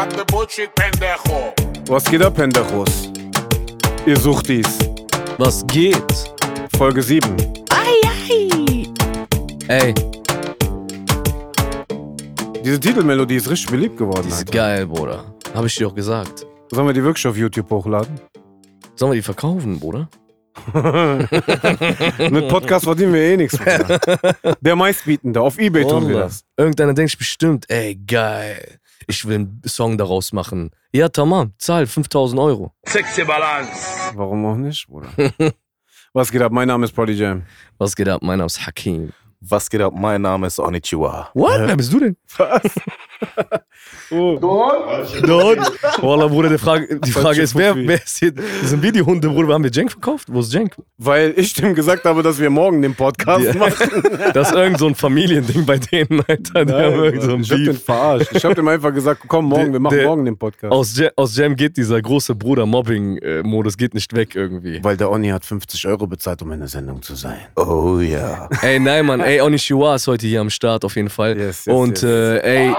cut the bullshit, pendejo. Was geht ab, Pendejos? Ihr sucht dies. Was geht? Folge 7. Ey, Diese Titelmelodie ist richtig beliebt geworden. die ist Alter. geil, Bruder. Hab ich dir auch gesagt. Sollen wir die wirklich auf YouTube hochladen? Sollen wir die verkaufen, Bruder? Mit Podcast verdienen wir eh nichts. Bruder. Der meistbietende. Auf Ebay tun wir das. Irgendeiner denkt sich bestimmt, ey, geil. Ich will einen Song daraus machen. Ja, tamam, zahl 5000 Euro. Sexy Balance. Warum auch nicht, Bruder? Was geht ab? Mein Name ist Prodi Jam. Was geht ab? Mein Name ist Hakim. Was geht ab? Mein Name ist Onichiwa. What? Wer bist du denn? Oh. Dort. Wallah, Bruder, die Frage, die Frage ist, wer, wer ist hier? Sind Videohunde, Bruder. Haben wir Jenk verkauft? Wo ist Jenk? Weil ich dem gesagt habe, dass wir morgen den Podcast Ja. machen. Das ist irgend so ein Familiending bei denen, Alter. Die haben irgend so ein ich hab den Beef. verarscht. Ich hab dem einfach gesagt, komm morgen, Der- wir machen der- morgen den Podcast. Aus, Jam, aus Jam geht dieser große Bruder-Mobbing-Modus geht nicht weg irgendwie. Weil der Oni hat 50 Euro bezahlt, um in der Sendung zu sein. Oh ja. Ey, nein, Mann. Ey, Onishiwa ist heute hier am Start auf jeden Fall. Yes, yes, Und yes. Äh, ey,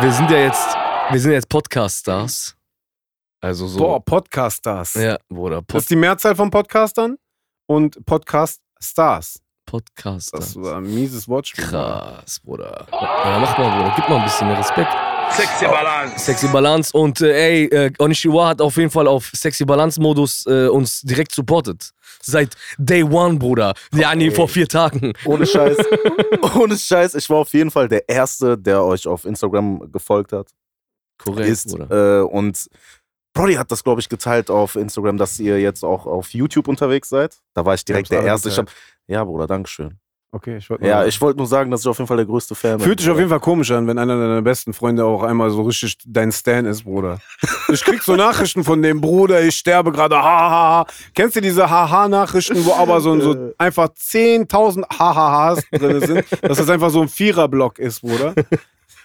wir sind ja jetzt, wir sind jetzt Podcast-Stars. Also so. Boah, Podcast-Stars. Ja, Bruder. Das Pod ist die Mehrzahl von Podcastern und Podcast-Stars. Podcast-Stars. Das war ein mieses Wortspiel. Krass, Bruder. Ja, mach mal, Bruder. Gib mal ein bisschen mehr Respekt. Sexy Balance. Sexy Balance und äh, ey, äh, Onishiwa hat auf jeden Fall auf Sexy Balance Modus äh, uns direkt supportet. Seit Day One, Bruder. Ja, nee, vor vier Tagen. Ohne Scheiß. Ohne Scheiß. Ich war auf jeden Fall der Erste, der euch auf Instagram gefolgt hat. Korrekt, ist. Bruder. Äh, und Brody hat das, glaube ich, geteilt auf Instagram, dass ihr jetzt auch auf YouTube unterwegs seid. Da war ich direkt hab's der Erste. Ich hab, ja, Bruder, Dankeschön. Okay, ich wollte Ja, ich wollte nur sagen, dass ich auf jeden Fall der größte Fan bin. Fühlt sich auf jeden Fall komisch an, wenn einer deiner besten Freunde auch einmal so richtig dein Stan ist, Bruder. Ich krieg so Nachrichten von dem Bruder, ich sterbe gerade, hahaha. Kennst du diese Haha-Nachrichten, wo aber so, so einfach 10.000 Hahahas drin sind, dass das einfach so ein Viererblock ist, Bruder?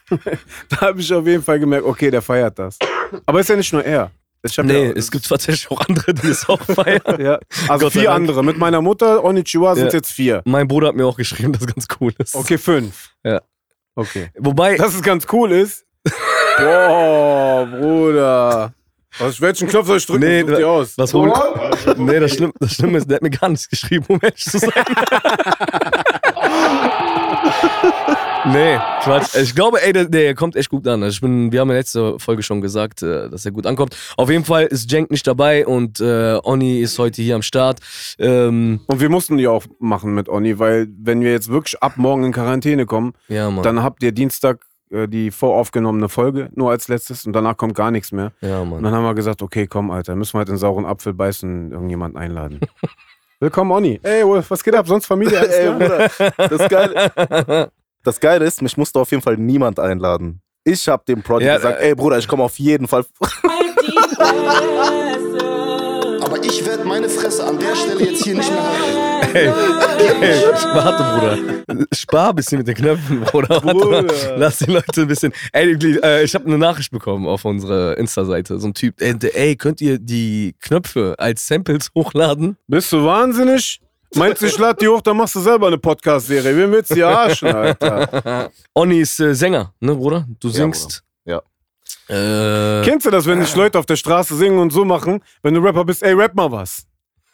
da habe ich auf jeden Fall gemerkt, okay, der feiert das. Aber ist ja nicht nur er. Nee, ja, es gibt tatsächlich auch andere, die es auch feiern. ja, also Gott vier andere. Mit meiner Mutter, Onichiwa, sind Ja. jetzt vier. Mein Bruder hat mir auch geschrieben, dass es ganz cool ist. Okay, fünf. Ja. Okay. Wobei, Dass es ganz cool ist. Boah, Bruder. Was, welchen Knopf soll ich drücken? Nee, dir aus. was hol Nee, das, Schlimm, das Schlimme ist, der hat mir gar nichts geschrieben, um ehrlich zu sein. nee, Quatsch. Ich glaube, ey, der, der kommt echt gut an. Also ich bin, wir haben ja letzte Folge schon gesagt, äh, dass er gut ankommt. Auf jeden Fall ist Jenk nicht dabei und äh, Oni ist heute hier am Start. Ähm, Und wir mussten die auch machen mit Oni, weil wenn wir jetzt wirklich ab morgen in Quarantäne kommen, ja, dann habt ihr Dienstag äh, die voraufgenommene Folge nur als letztes und danach kommt gar nichts mehr. ja, Und Mann. dann haben wir gesagt, okay, komm, Alter, müssen wir halt den sauren Apfel beißen und irgendjemanden einladen. Willkommen, Oni. Ey, was geht ab? Sonst Familie? Ey? Bruder, das Geile, das Geile ist, mich musste auf jeden Fall niemand einladen. Ich habe dem Prodi Ja, gesagt, äh, ey Bruder, ich komme auf jeden Fall. Aber ich werde meine Fresse an der Stelle jetzt hier nicht mehr halten. Ey, ey, warte, Bruder. Spar ein bisschen mit den Knöpfen, Bruder. Bruder. Lass die Leute ein bisschen. Ey, äh, ich habe eine Nachricht bekommen auf unserer Insta-Seite. So ein Typ, ey, der- ey, könnt ihr die Knöpfe als Samples hochladen? Bist du wahnsinnig? Meinst du, ich lade die hoch, dann machst du selber eine Podcast-Serie. Wen willst du hier arschen, Alter? Onni ist äh, Sänger, ne, Bruder? Du Ja, singst. Bruder. Äh, Kennst du das, wenn dich Leute auf der Straße singen und so machen? Wenn du Rapper bist, ey, rap mal was.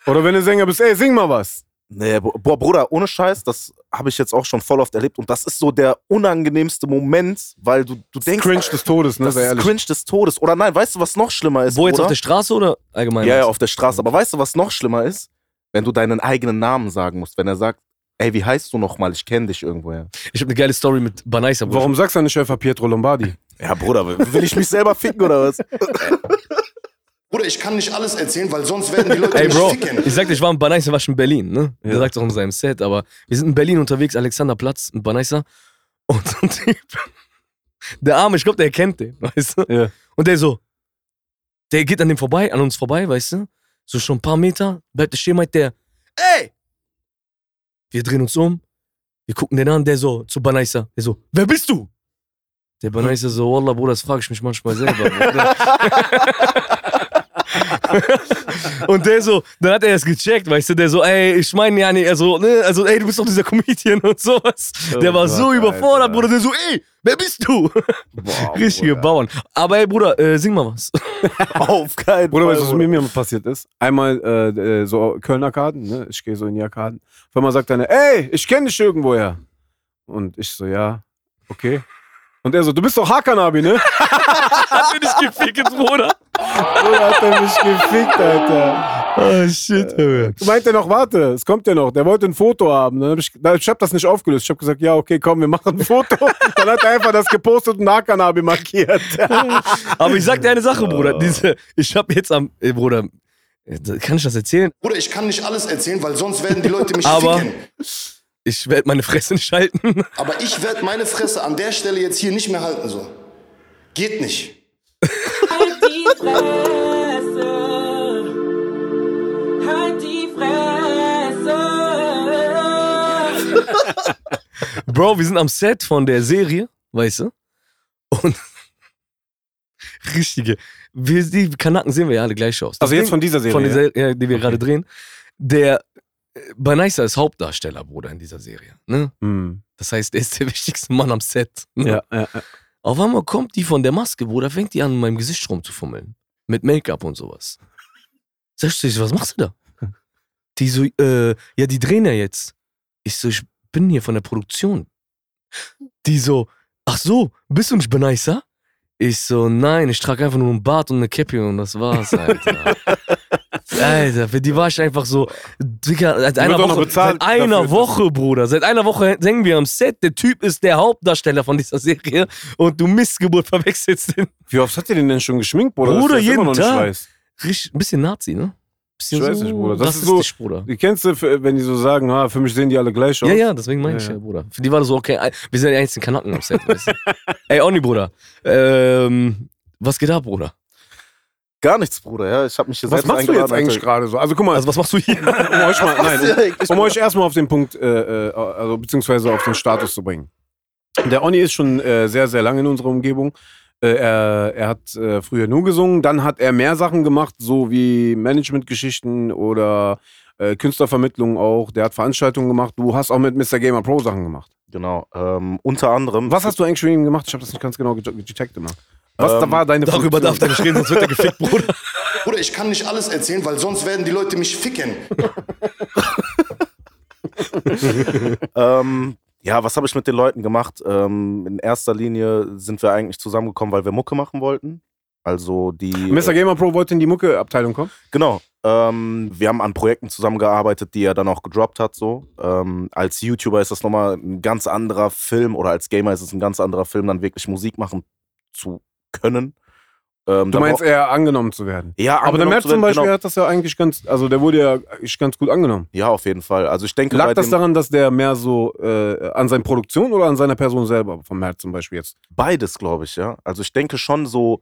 Oder wenn du Sänger bist, ey, sing mal was. Nee, bo- boah, Bruder, ohne Scheiß, das habe ich jetzt auch schon voll oft erlebt. Und das ist so der unangenehmste Moment, weil du, du denkst, Cringe des Todes, ne? das Sei ist ehrlich. cringe des Todes. Oder nein, weißt du, was noch schlimmer ist? wo jetzt Bruder? auf der Straße oder allgemein? Ja, ja, auf der Straße. Aber weißt du, was noch schlimmer ist? Wenn du deinen eigenen Namen sagen musst. Wenn er sagt, ey, wie heißt du nochmal? Ich kenne dich irgendwoher. Ich habe eine geile Story mit Banaisa, Bruder. Warum sagst du nicht einfach Pietro Lombardi? Ja, Bruder, will ich mich selber ficken oder was? Bruder, ich kann nicht alles erzählen, weil sonst werden die Leute Ey, mich Bro, ficken. ich sagte, ich war in Banaisa, war schon in Berlin, ne? Der Ja. sagt auch in seinem Set, aber wir sind in Berlin unterwegs, Alexanderplatz, in Banaisa. Und so ein Typ, der Arme, ich glaube, der kennt den, weißt du? Ja. Und der so, der geht an dem vorbei, an uns vorbei, weißt du? So schon ein paar Meter, bleibt der stehen, meint der, ey! Wir drehen uns um, wir gucken den an, der so, zu Banaisa, der so, wer bist du? Der Banaisa so, Wallah, Bruder, das frage ich mich manchmal selber. Und der so, dann hat er es gecheckt, weißt du, der so, ey, ich meine ja nicht, also, ne, also, ey, du bist doch dieser Comedian und sowas. der war so Gott, überfordert, Alter. Bruder, der so, ey, wer bist du? Boah, Richtige Bruder. Bauern. Aber ey, Bruder, äh, sing mal was. Auf keinen Bruder, Fall. weißt du, was Bruder. mir passiert ist? Einmal äh, äh, so Kölner Karten, ne? Ich gehe so in die Arkaden. Auf einmal sagt einer, ey, ich kenne dich irgendwoher. Und ich so, ja, okay. Und er so, du bist doch Hakanabi, ne? Hat mir nicht gefickt, Bruder. Bruder, hat er mich gefickt, Alter. Oh, shit, Junge. Meint er noch, warte, es kommt ja noch. Der wollte ein Foto haben. Dann hab ich, ich hab das nicht aufgelöst. Ich hab gesagt, ja, okay, komm, wir machen ein Foto. Dann hat er einfach das gepostet und Hakanabi markiert. Aber ich sag dir eine Sache, Bruder. Diese, ich hab jetzt am, ey, Bruder, äh, kann ich das erzählen? Bruder, ich kann nicht alles erzählen, weil sonst werden die Leute mich Aber- ficken. Ich werde meine Fresse nicht halten. Aber ich werde meine Fresse an der Stelle jetzt hier nicht mehr halten, so. Geht nicht. Halt die Fresse. Halt die Fresse. Bro, wir sind am Set von der Serie, weißt du? Und richtige. Wir, die Kanaken sehen wir ja alle gleich aus. Das Also jetzt Ding- von dieser Serie. von ja? dieser, ja, die wir gerade drehen. Der Banaisa ist Hauptdarsteller, Bruder, in dieser Serie. Ne? Hm. Das heißt, er ist der wichtigste Mann am Set. Ne? Ja, ja, ja. Auf einmal kommt die von der Maske, Bruder, fängt die an, in meinem Gesicht rumzufummeln. Mit Make-up und sowas. Sag ich, so, was machst du da? Die so, äh, ja, die drehen ja jetzt. Ich so, ich bin hier von der Produktion. Die so, ach so, bist du nicht Benaisa? Ich so, nein, ich trage einfach nur einen Bart und eine Cappy und das war's, Alter. Alter, für die war ich einfach so, Digga, seit einer Woche, seit einer. Woche, Bruder, seit einer Woche hängen wir am Set, der Typ ist der Hauptdarsteller von dieser Serie und du Missgeburt verwechselst den. Wie oft hat ihr den denn schon geschminkt, Bruder? Bruder, das jeden Tag. Richtig, ein bisschen Nazi, ne? Bisschen Ich weiß so nicht, Bruder. Das ist so- rassistisch, Bruder. Die kennst du, wenn die so sagen, ah, für mich sehen die alle gleich aus? Ja, ja, deswegen meine ich Ja, ja, ja. Bruder. Für die war das so, okay, wir sind ja die einzigen Kanaken am Set, weißt du? Ey, Oni, Bruder. Ähm, was geht ab, Bruder? Gar nichts, Bruder. Ja, ich habe mich hier Was selbst machst du jetzt eigentlich gerade so? Also guck mal, Also, was machst du hier? um euch mal, nein, um, um euch erstmal auf den Punkt, äh, äh, also beziehungsweise auf den Status zu bringen. Der Oni ist schon äh, sehr, sehr lange in unserer Umgebung. Äh, er, er hat äh, früher nur gesungen, dann hat er mehr Sachen gemacht, so wie Managementgeschichten oder äh, Künstlervermittlung auch. Der hat Veranstaltungen gemacht. Du hast auch mit Mr. Gamer Pro Sachen gemacht. Genau. Ähm, unter anderem. Was hast du eigentlich für ihn gemacht? Ich habe das nicht ganz genau ge- gecheckt immer. Was da Ähm, war deine Darüber Funktion? darf der nicht reden, sonst wird er gefickt, Bruder. Bruder, ich kann nicht alles erzählen, weil sonst werden die Leute mich ficken. Ähm, ja, was habe ich mit den Leuten gemacht? Ähm, in erster Linie sind wir eigentlich zusammengekommen, weil wir Mucke machen wollten. Also die. Mr. Gamer Pro wollte in die Mucke-Abteilung kommen. Genau. Ähm, wir haben an Projekten zusammengearbeitet, die er dann auch gedroppt hat. So. Ähm, als YouTuber ist das nochmal ein ganz anderer Film oder als Gamer ist es ein ganz anderer Film, dann wirklich Musik machen zu können. Ähm, Du meinst eher angenommen zu werden. ja, Aber der angenommen Merz zu zum Beispiel genau. hat das ja eigentlich ganz, also der wurde ja ganz gut angenommen. Ja, auf jeden Fall. Also ich denke, Lag das daran, dass der mehr so äh, an seiner Produktion oder an seiner Person selber, vom Merz zum Beispiel jetzt? beides, glaube ich, ja. Also ich denke schon so,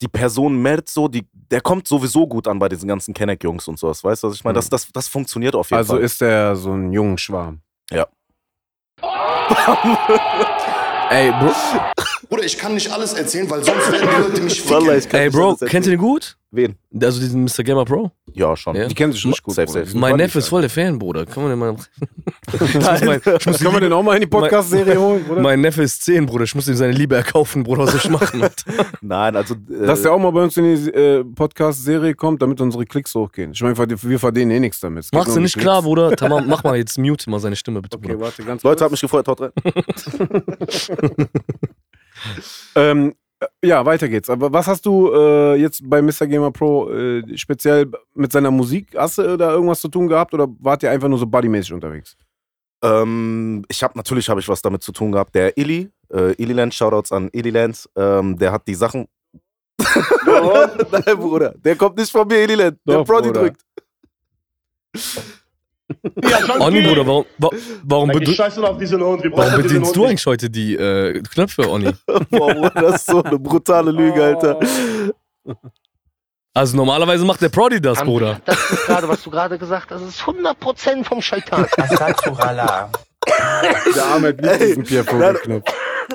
die Person Mert so, die, der kommt sowieso gut an bei diesen ganzen Kenneck-Jungs und sowas, weißt du, was ich meine? Mhm. Das, das, das funktioniert auf jeden Also Fall. ist der so ein jungen Schwarm. Ey, Bro, Bruder, ich kann nicht alles erzählen, weil sonst werden die Leute mich ficken. Ey, nicht Bro kennt ihr den gut? Wen? Also diesen Mr. Gamer Pro? Ja, schon. Ja. Die kennen sich richtig gut. Safe, Bruder. safe. Mein Neffe ist voll der Fan, Bruder. Kann man den mal. Ich muss Kann man den auch mal in die Podcast-Serie holen, oder? mein Neffe ist 10, Bruder. Ich muss ihm seine Liebe erkaufen, Bruder. Was soll ich machen? Alter? Nein, also. Äh, Dass der auch mal bei uns in die äh, Podcast-Serie kommt, damit unsere Klicks hochgehen. Ich meine, wir verdienen eh nichts damit. Machst du nicht Klicks. klar, Bruder? Tamam, mach mal jetzt mute mal seine Stimme, bitte, Okay, Bruder. warte, ganz Leute, kurz. hat mich gefreut, haut rein. Ähm, äh, ja, weiter geht's. Aber was hast du äh, jetzt bei Mr. Gamer Pro äh, speziell mit seiner Musik? Hast du da irgendwas zu tun gehabt oder wart ihr einfach nur so buddymäßig unterwegs? Ähm, ich habe natürlich habe ich was damit zu tun gehabt. Der Illy, äh, Illyland, Shoutouts an Illyland, ähm, der hat die Sachen. Nein, Bruder, der kommt nicht von mir, Illyland. Der Prodi Bruder. drückt. Onni, Bruder, warum, wa- warum, Like, ich scheiße auf Hund. Wir warum bedienst du eigentlich heute die äh, Knöpfe, Onni? Boah, das ist so eine brutale Lüge, Alter. Also normalerweise macht der Prodi das, Bruder. Das ist gerade, was du gerade gesagt hast, das ist 100% vom Scheitan. Der Arme hat Ey, diesen Pierre Vogel-Knopf.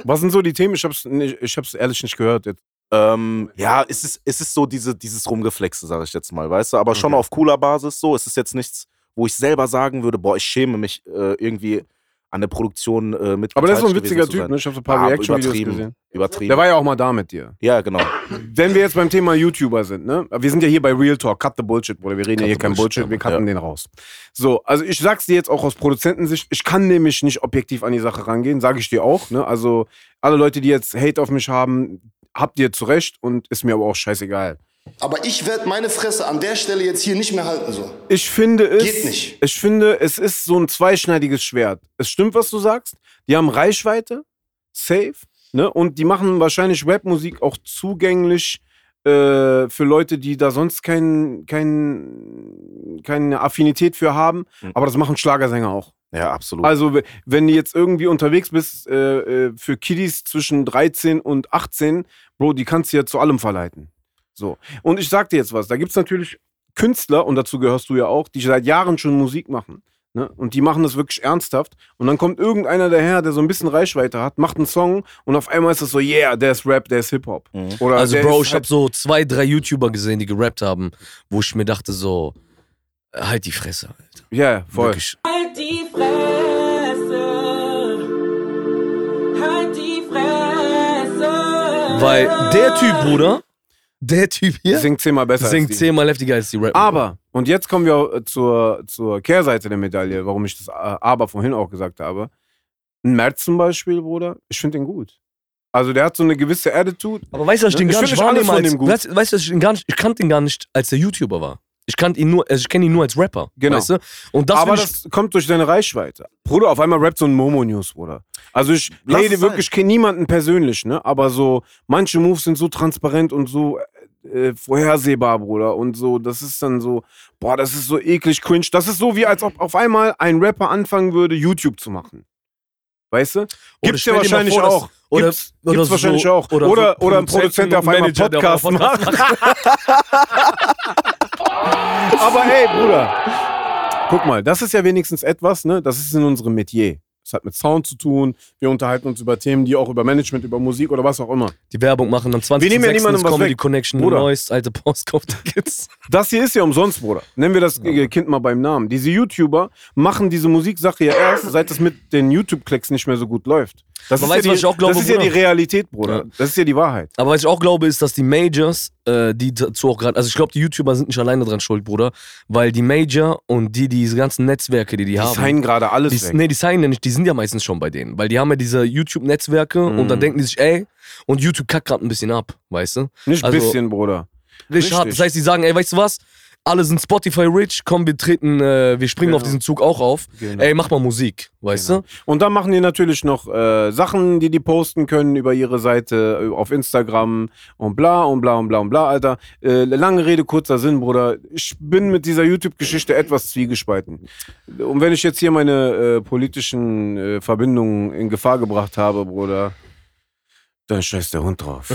Was sind so die Themen? Ich hab's, nicht, ich hab's ehrlich nicht gehört. Jetzt. Ähm, ja, es ist, es ist so diese, dieses Rumgeflexe, sage ich jetzt mal, weißt du, aber schon Okay. auf cooler Basis so. Es ist jetzt nichts, wo ich selber sagen würde, boah, ich schäme mich äh, irgendwie an der Produktion äh, mit. Aber der ist so ein witziger Typ, ne? Ich habe so ein paar Ja, Reaction-Videos gesehen. Übertrieben. Der war ja auch mal da mit dir. ja, genau. Wenn wir jetzt beim Thema YouTuber sind, ne? Wir sind ja hier bei Real Talk, cut the Bullshit, Bruder. Wir reden Cut ja hier kein Bullshit, Bullshit, wir cutten ja. den raus. So, also ich sag's dir jetzt auch aus Produzentensicht, ich kann nämlich nicht objektiv an die Sache rangehen, sage ich dir auch, ne? Also alle Leute, die jetzt Hate auf mich haben, habt ihr zu Recht und ist mir aber auch scheißegal. Aber ich werde meine Fresse an der Stelle jetzt hier nicht mehr halten, so. Ich finde es. Geht nicht. Ich finde, es ist so ein zweischneidiges Schwert. Es stimmt, was du sagst. Die haben Reichweite, safe, ne? Und die machen wahrscheinlich Rapmusik auch zugänglich äh, für Leute, die da sonst kein, kein, keine Affinität für haben. Mhm. Aber das machen Schlagersänger auch. Ja, absolut. Also, wenn du jetzt irgendwie unterwegs bist äh, äh, für Kiddies zwischen 13 und 18, Bro, die kannst du ja zu allem verleiten. So. Und ich sag dir jetzt was, da gibt's natürlich Künstler, und dazu gehörst du ja auch, die seit Jahren schon Musik machen. Ne? Und die machen das wirklich ernsthaft. Und dann kommt irgendeiner daher, der so ein bisschen Reichweite hat, macht einen Song und auf einmal ist das so, yeah, der ist Rap, der ist Hip-Hop. Mhm. Oder Also, Bro, ich habe so zwei, drei YouTuber gesehen, die gerappt haben, wo ich mir dachte so, halt die Fresse, Alter. Ja, voll. Wirklich. Halt die Fresse. Halt die Fresse. Weil der Typ, Bruder, der Typ hier, Singt zehnmal besser als singt die. zehnmal heftiger als die Rapper. Aber, und jetzt kommen wir zur, zur Kehrseite der Medaille, warum ich das Aber vorhin auch gesagt habe. Ein Merz zum Beispiel, Bruder, ich finde den gut. Also der hat so eine gewisse Attitude. Aber weißt du, ich den Ich gar find nicht wahrnehme von als, dem gut. weißt, weißt ich den gar nicht, ich kannte ihn gar nicht, als der YouTuber war. Ich kannte ihn nur, also ich kenne ihn nur als Rapper. Genau. Weißt du? Und das aber das kommt durch deine Reichweite. Bruder, auf einmal rappt so ein Momo-News, Bruder. Also ich Lass rede wirklich kenn niemanden persönlich, ne? Aber so, manche Moves sind so transparent und so äh, vorhersehbar, Bruder. Und so, das ist dann so, boah, das ist so eklig cringe. Das ist so, wie als ob auf einmal ein Rapper anfangen würde, YouTube zu machen. Weißt du? Gibt's ja wahrscheinlich vor, dass- auch. Oder- gibt's oder gibt's so- wahrscheinlich auch. oder Oder, so oder, ein Produzent, der auf einmal Podcast auf macht. Aber ey, Bruder, guck mal, das ist ja wenigstens etwas, ne? Das ist in unserem Metier. Das hat mit Sound zu tun. Wir unterhalten uns über Themen, die auch über Management, über Musik oder was auch immer. die Werbung machen am 20. Wir nehmen ja niemandem was Comedy weg. Connection, Bruder. neues, alte Postkauftickets. Das hier ist ja umsonst, Bruder. Nennen wir das äh, Kind mal beim Namen. Diese YouTuber machen diese Musiksache ja erst, seit es mit den YouTube-Klicks nicht mehr so gut läuft. Das ist, weißt ja die, was ich auch glaube, das ist ja die? Realität, Bruder. Ja. Das ist ja die Wahrheit. Aber was ich auch glaube, ist, dass die Majors, äh, die dazu auch gerade, also ich glaube, die YouTuber sind nicht alleine dran schuld, Bruder, weil die Major und die, diese ganzen Netzwerke, die die, Die haben. signen gerade alles Die, weg. nee, die signen ja nicht, die sind ja meistens schon bei denen. Weil die haben ja diese YouTube-Netzwerke und dann Mhm. denken die sich, ey, und YouTube kackt gerade ein bisschen ab, weißt du? Nicht ein also- bisschen, Bruder. Richtig hart. Das heißt, die sagen, ey, weißt du was? Alle sind Spotify-rich, komm, wir treten, äh, wir springen Genau. auf diesen Zug auch auf. Genau. Ey, mach mal Musik, weißt Genau. du? Und dann machen die natürlich noch äh, Sachen, die die posten können über ihre Seite äh, auf Instagram und bla und bla und bla und bla, Alter. Äh, lange Rede, kurzer Sinn, Bruder. Ich bin mit dieser YouTube-Geschichte etwas zwiegespalten. Und wenn ich jetzt hier meine äh, politischen äh, Verbindungen in Gefahr gebracht habe, Bruder, dann scheißt der Hund drauf.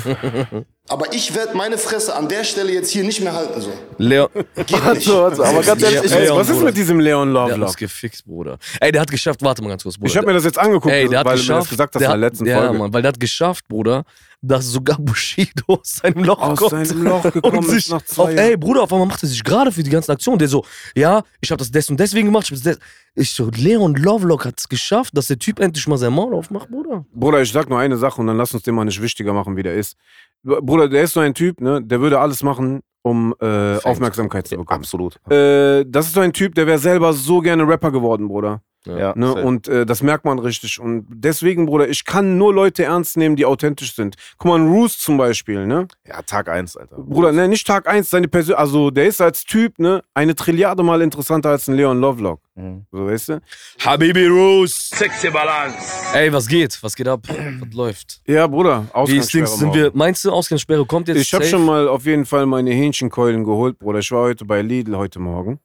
Aber ich werde meine Fresse an der Stelle jetzt hier nicht mehr halten, so. Leo, Geht nicht. aber ganz ehrlich, ich, Leon, was ist Bruder. mit diesem Leon der hat Lovelock? uns gefixt, Bruder. Ey, der hat geschafft, warte mal ganz kurz, Bruder. Ich habe mir das jetzt angeguckt, Ey, der hat weil du mir das geschafft, gesagt hast der in der hat- letzten ja, Folge. Mann, weil der hat geschafft, Bruder, dass sogar Bushido aus seinem Loch Aus kommt. seinem Loch gekommen und ist sich nach zwei auf. Ey, Bruder, auf einmal macht er sich gerade für die ganzen Aktionen. Der so, ja, ich habe das des und deswegen gemacht. Ich, des. ich so, Leon Lovelock hat es geschafft, dass der Typ endlich mal sein Maul aufmacht, Bruder. Bruder, ich sag nur eine Sache und dann lass uns den mal nicht wichtiger machen, wie der ist. Bruder, der ist so ein Typ, ne, der würde alles machen, um äh, Aufmerksamkeit zu bekommen. absolut. Äh, das ist so ein Typ, der wäre selber so gerne Rapper geworden, Bruder. Ja, Ne? safe. Und äh, das merkt man richtig. Und deswegen, Bruder, ich kann nur Leute ernst nehmen, die authentisch sind. Guck mal, ein Roos zum Beispiel, ne? ja, Tag 1, Alter. Bruder, ne, nicht Tag 1, seine Persön also der ist als Typ, ne, eine Trilliarde Mal interessanter als ein Leon Lovelock. Mhm. So, weißt du? Habibi Roos. Sexy Balance. Ey, was geht? Was geht ab? was läuft? Ja, Bruder, Wie ist Ausgangssperre Dings? Sind wir, meinst du, Ausgangssperre kommt jetzt? Ich habe schon mal auf jeden Fall meine Hähnchenkeulen geholt, Bruder. Ich war heute bei Lidl heute Morgen.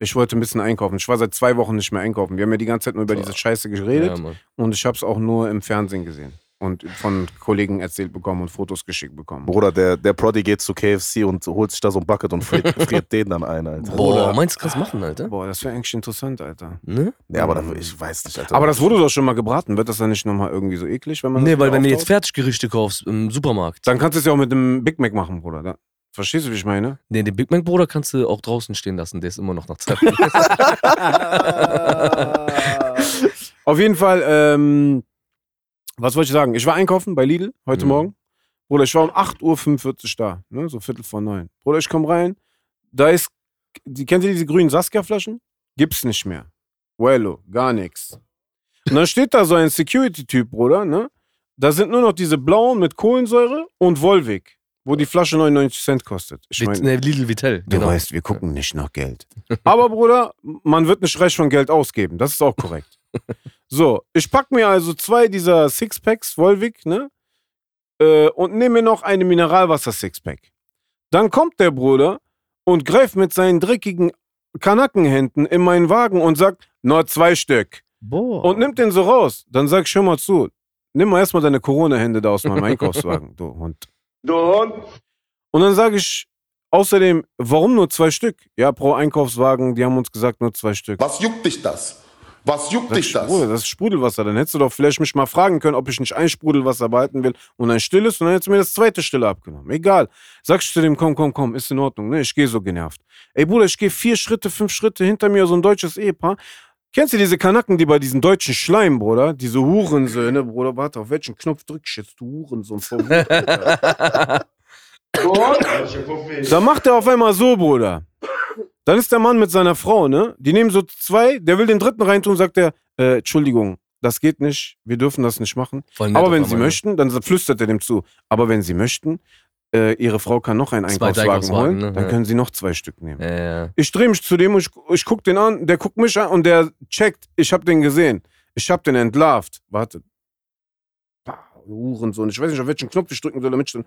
Ich wollte ein bisschen einkaufen. Ich war seit zwei Wochen nicht mehr einkaufen. Wir haben ja die ganze Zeit nur über diese Scheiße geredet Ja, und ich habe es auch nur im Fernsehen gesehen. und von Kollegen erzählt bekommen und Fotos geschickt bekommen. Bruder, der, der Prodi geht zu KFC und holt sich da so ein Bucket und friert, friert den dann ein, Alter. Boah, meinst du, kannst du machen, Alter? Boah, das wäre eigentlich interessant, Alter. Ne? Ja, aber da, ich weiß nicht, Alter. Aber das wurde doch schon mal gebraten. Wird das dann nicht nochmal irgendwie so eklig, wenn man Nee, weil wenn du jetzt? Fertiggerichte kaufst im Supermarkt, Dann kannst du es ja auch mit dem Big Mac machen, Bruder. Da, verstehst du, wie ich meine? nee, den Big Mac Bruder kannst du auch draußen stehen lassen, der ist immer noch nach Zeiten. Auf jeden Fall, ähm, was wollte ich sagen? Ich war einkaufen bei Lidl heute Mhm. Morgen. Bruder, ich war um 8.45 Uhr da, ne? so Viertel vor neun. Bruder, ich komme rein, da ist, die, kennt ihr diese grünen Saskia-Flaschen? Gibt's nicht mehr. Wello, gar nichts. Und dann steht da so ein Security-Typ, Bruder, ne? Da sind nur noch diese blauen mit Kohlensäure und Volvic, wo die Flasche 99 Cent kostet. Ich meine, nee, Lidl Vitell. Du genau. weißt, wir gucken nicht nach Geld. Aber Bruder, man wird nicht reich von Geld ausgeben. Das ist auch korrekt. So, ich pack mir also zwei dieser Sixpacks, Volvic, ne? Äh, und nehme mir noch eine Mineralwasser-Sixpack. Dann kommt der Bruder und greift mit seinen dreckigen Kanackenhänden in meinen Wagen und sagt, nur zwei Stück. Boah. Und nimmt den so raus. Dann sag ich, hör mal zu, nimm mal erstmal deine Corona-Hände da aus meinem Einkaufswagen, du Hund. Und dann sage ich außerdem, warum nur zwei Stück? Ja, pro Einkaufswagen, die haben uns gesagt, nur zwei Stück. Was juckt dich das? Was juckt dich ich, das? Bruder, das ist Sprudelwasser. Dann hättest du doch vielleicht mich mal fragen können, ob ich nicht ein Sprudelwasser behalten will und ein stilles. Und dann hättest du mir das zweite Stille abgenommen. Egal. Sagst du zu dem, komm, komm, komm, ist in Ordnung. Ne, ich gehe so genervt. Ey, Bruder, ich gehe vier Schritte, fünf Schritte hinter mir, so ein deutsches Ehepaar. Kennst du diese Kanacken, die bei diesen deutschen Schleim, Bruder? Diese Hurensöhne, Bruder, warte, auf welchen Knopf drück ich jetzt, du Hurensohn? Da macht er auf einmal so, Bruder. Dann ist der Mann mit seiner Frau, ne? Die nehmen so zwei, der will den dritten reintun, sagt er, äh, Entschuldigung, das geht nicht, wir dürfen das nicht machen. Aber wenn Sie möchten, dann flüstert er dem zu. Aber wenn Sie möchten, äh, Ihre Frau kann noch einen Einkaufswagen Einkaufswagen, holen, ne? dann können Sie noch zwei Stück nehmen. Ja, ja. Ich drehe mich zu dem und ich, ich guck den an, der guckt mich an und der checkt, ich hab den gesehen. Ich hab den entlarvt. Warte. Hurensohn. Ich weiß nicht, auf welchen Knopf ich drücken soll, damit ich den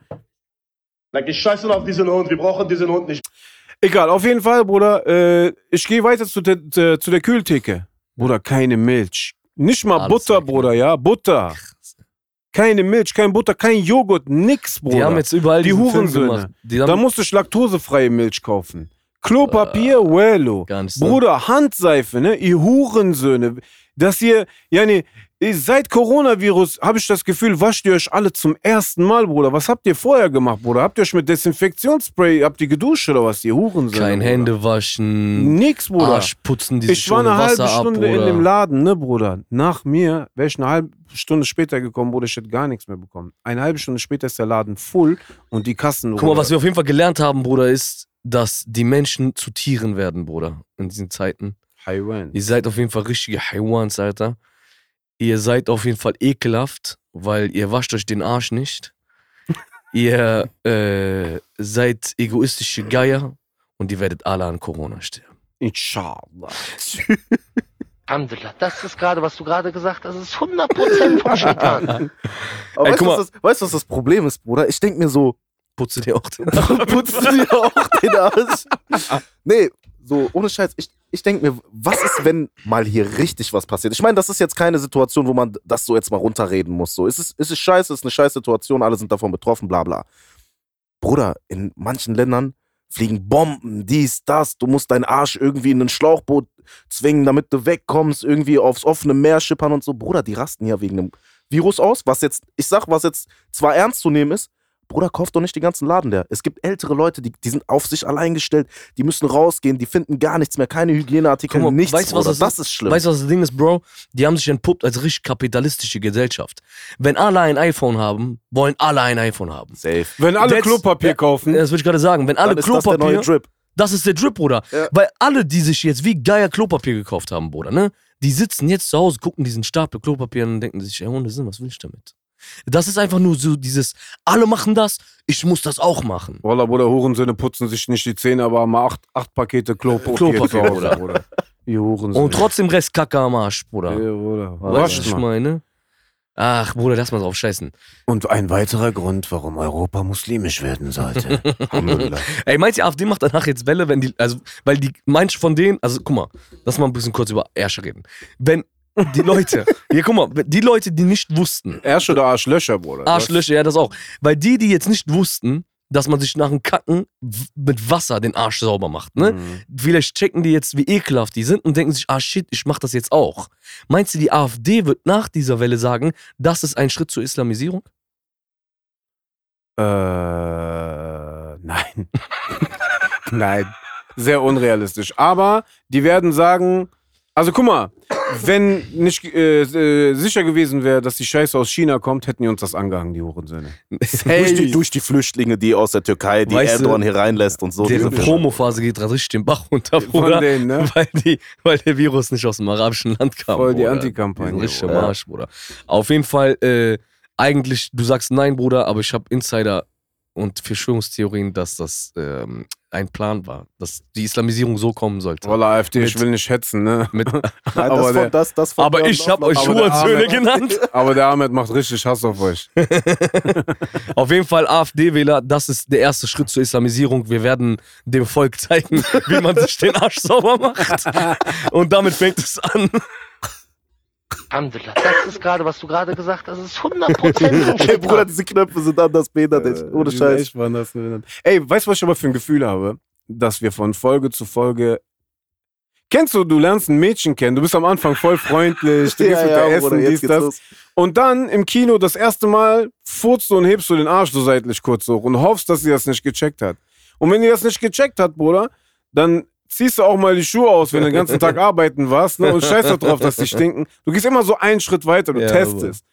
Like, ich scheiße auf diesen Hund. Wir brauchen diesen Hund nicht. Egal, auf jeden Fall, Bruder. Äh, ich gehe weiter zu der, zu zu der Kühltheke. Bruder, keine Milch. Nicht mal Alles Butter, weg, ne? Bruder, ja? Butter. Keine Milch, kein Butter, kein Joghurt, nix, Bruder. Die haben jetzt überall Die Hurensöhne. da musste ich laktosefreie Milch kaufen. Klopapier, Wello. nicht so. Bruder, Handseife, ne? Ihr Hurensöhne. Dass ihr, ja nee, seit Coronavirus habe ich das Gefühl, wascht ihr euch alle zum ersten Mal, Bruder. Was habt ihr vorher gemacht, Bruder? Habt ihr euch mit Desinfektionsspray, habt ihr geduscht oder was, ihr Hurensöhne? kein Bruder? Hände waschen, Nix, Bruder. Arsch putzen, die sich ich war eine halbe Wasser ab, Stunde in dem Laden, ne, Bruder. Nach mir wäre ich eine halbe Stunde später gekommen, Bruder. Ich hätte gar nichts mehr bekommen. Eine halbe Stunde später ist der Laden voll und die Kassen. Guck mal, was wir auf jeden Fall gelernt haben, Bruder, ist, dass die Menschen zu Tieren werden, Bruder, in diesen Zeiten. Highway. Ihr seid auf jeden Fall richtige Haywans, Alter. Ihr seid auf jeden Fall ekelhaft, weil ihr wascht euch den Arsch nicht. ihr äh, seid egoistische Geier und ihr werdet alle an Corona sterben. Inshallah. Alhamdulillah, das ist gerade, was du gerade gesagt hast, das ist 100% vom Shaitan. Aber Ey, weißt, du, guck mal. was das, weißt du, was das Problem ist, Bruder? Ich denk mir so, Putze dir auch den putzt du dir auch den Arsch? Nee, so ohne Scheiß. Ich, ich denke mir, was ist, wenn mal hier richtig was passiert? Ich meine, das ist jetzt keine Situation, wo man das so jetzt mal runterreden muss. So, es ist, es scheiße, es ist eine scheiß Situation, alle sind davon betroffen, bla bla. Bruder, in manchen Ländern fliegen Bomben, dies, das. Du musst deinen Arsch irgendwie in ein Schlauchboot zwingen, damit du wegkommst, irgendwie aufs offene Meer schippern und so. Bruder, die rasten ja wegen einem Virus aus, was jetzt, ich sag, was jetzt zwar ernst zu nehmen ist, Bruder, kauf doch nicht den ganzen Laden der. Es gibt ältere Leute, die, die sind auf sich allein gestellt, die müssen rausgehen, die finden gar nichts mehr, keine Hygieneartikel, mal, nichts. weißt du, was das das ist schlimm. Weißt du, was das Ding ist, Bro? Die haben sich entpuppt als richtig kapitalistische Gesellschaft. Wenn alle ein iPhone haben, wollen alle ein iPhone haben. Safe. Wenn alle That's- Klopapier Ja, kaufen, Das würde ich gerade sagen. Wenn alle Dann ist das der Klopapier. neue Drip. Das ist der Drip, Bruder. Ja. Weil alle, die sich jetzt wie Geier Klopapier gekauft haben, Bruder, ne? Die sitzen jetzt zu Hause, gucken diesen Stapel Klopapier und denken sich, ey, Hunde sind, was will ich damit? Das ist einfach nur so dieses, alle machen das, ich muss das auch machen. Wallah, Bruder, Hurensöhne putzen sich nicht die Zähne, aber haben acht, acht Pakete Klopapier, Klopapier, zu Hause, Bruder. Bruder. Ihr Hurensöhne. Und trotzdem Restkacke am Arsch, Bruder. Ja, Bruder. Weißt du, was ich meine? Ach, Bruder, lass mal drauf scheißen. Und ein weiterer Grund, warum Europa muslimisch werden sollte. Ey, meinst du, die AfD macht danach jetzt Welle, wenn die, also, weil die, manche von denen, also guck mal, lass mal ein bisschen kurz über Ärsche reden. Wenn die Leute, hier guck mal, die Leute, die nicht wussten, Arsch oder Arschlöcher, Bruder. Arschlöcher, ja, das auch. Weil die, die jetzt nicht wussten, dass man sich nach dem Kacken mit Wasser den Arsch sauber macht, ne? Mhm. Vielleicht checken die jetzt, wie ekelhaft die sind und denken sich, ah shit, ich mach das jetzt auch. Meinst du, die AfD wird nach dieser Welle sagen, das ist ein Schritt zur Islamisierung? Äh, nein. nein. Sehr unrealistisch. Aber die werden sagen, also guck mal, wenn nicht äh, äh, sicher gewesen wäre, dass die Scheiße aus China kommt, hätten die uns das angehangen, die Hurensöhne. durch, die, durch die Flüchtlinge, die aus der Türkei, die Weißt Erdogan hier reinlässt und so. Diese Promophase geht gerade richtig den Bach runter, Von Bruder. denen, ne? Weil, die, weil der Virus nicht aus dem arabischen Land kam. Voll die. Antikampagne, Richtig am Bruder. Arsch, Bruder. Auf jeden Fall, äh, eigentlich, du sagst nein, Bruder, aber ich habe Insider und Verschwörungstheorien, dass das ähm, ein Plan war, dass die Islamisierung so kommen sollte. Voller AfD, ich Mit- will nicht hetzen, ne? Mit, Nein, Aber das, der- von, das, das von aber ich habe euch Aber Arme- genannt. Aber der Ahmed macht richtig Hass auf euch. Auf jeden Fall AfD-Wähler, das ist der erste Schritt zur Islamisierung. Wir werden dem Volk zeigen, wie man sich den Arsch sauber macht. Und damit fängt es an. Alhamdulillah. Das ist gerade, was du gerade gesagt hast. Das ist 100% vom Ey, Bruder, diese Knöpfe sind anders behindert, echt. Ohne Die sind Scheiß. echt anders behindert. Ey, weißt du, was ich aber für ein Gefühl habe? Dass wir von Folge zu Folge. Kennst du, du lernst ein Mädchen kennen, du bist am Anfang voll freundlich, du gehst mit der Bruder, Essen, jetzt dies, das. los. Und dann im Kino das erste Mal furzt du und hebst du den Arsch so seitlich kurz hoch und hoffst, dass sie das nicht gecheckt hat. Und wenn die das nicht gecheckt hat, Bruder, dann ziehst du auch mal die Schuhe aus, wenn du den ganzen Tag arbeiten warst ne, und scheißt da drauf, dass die stinken. Du gehst immer so einen Schritt weiter, du Ja, testest.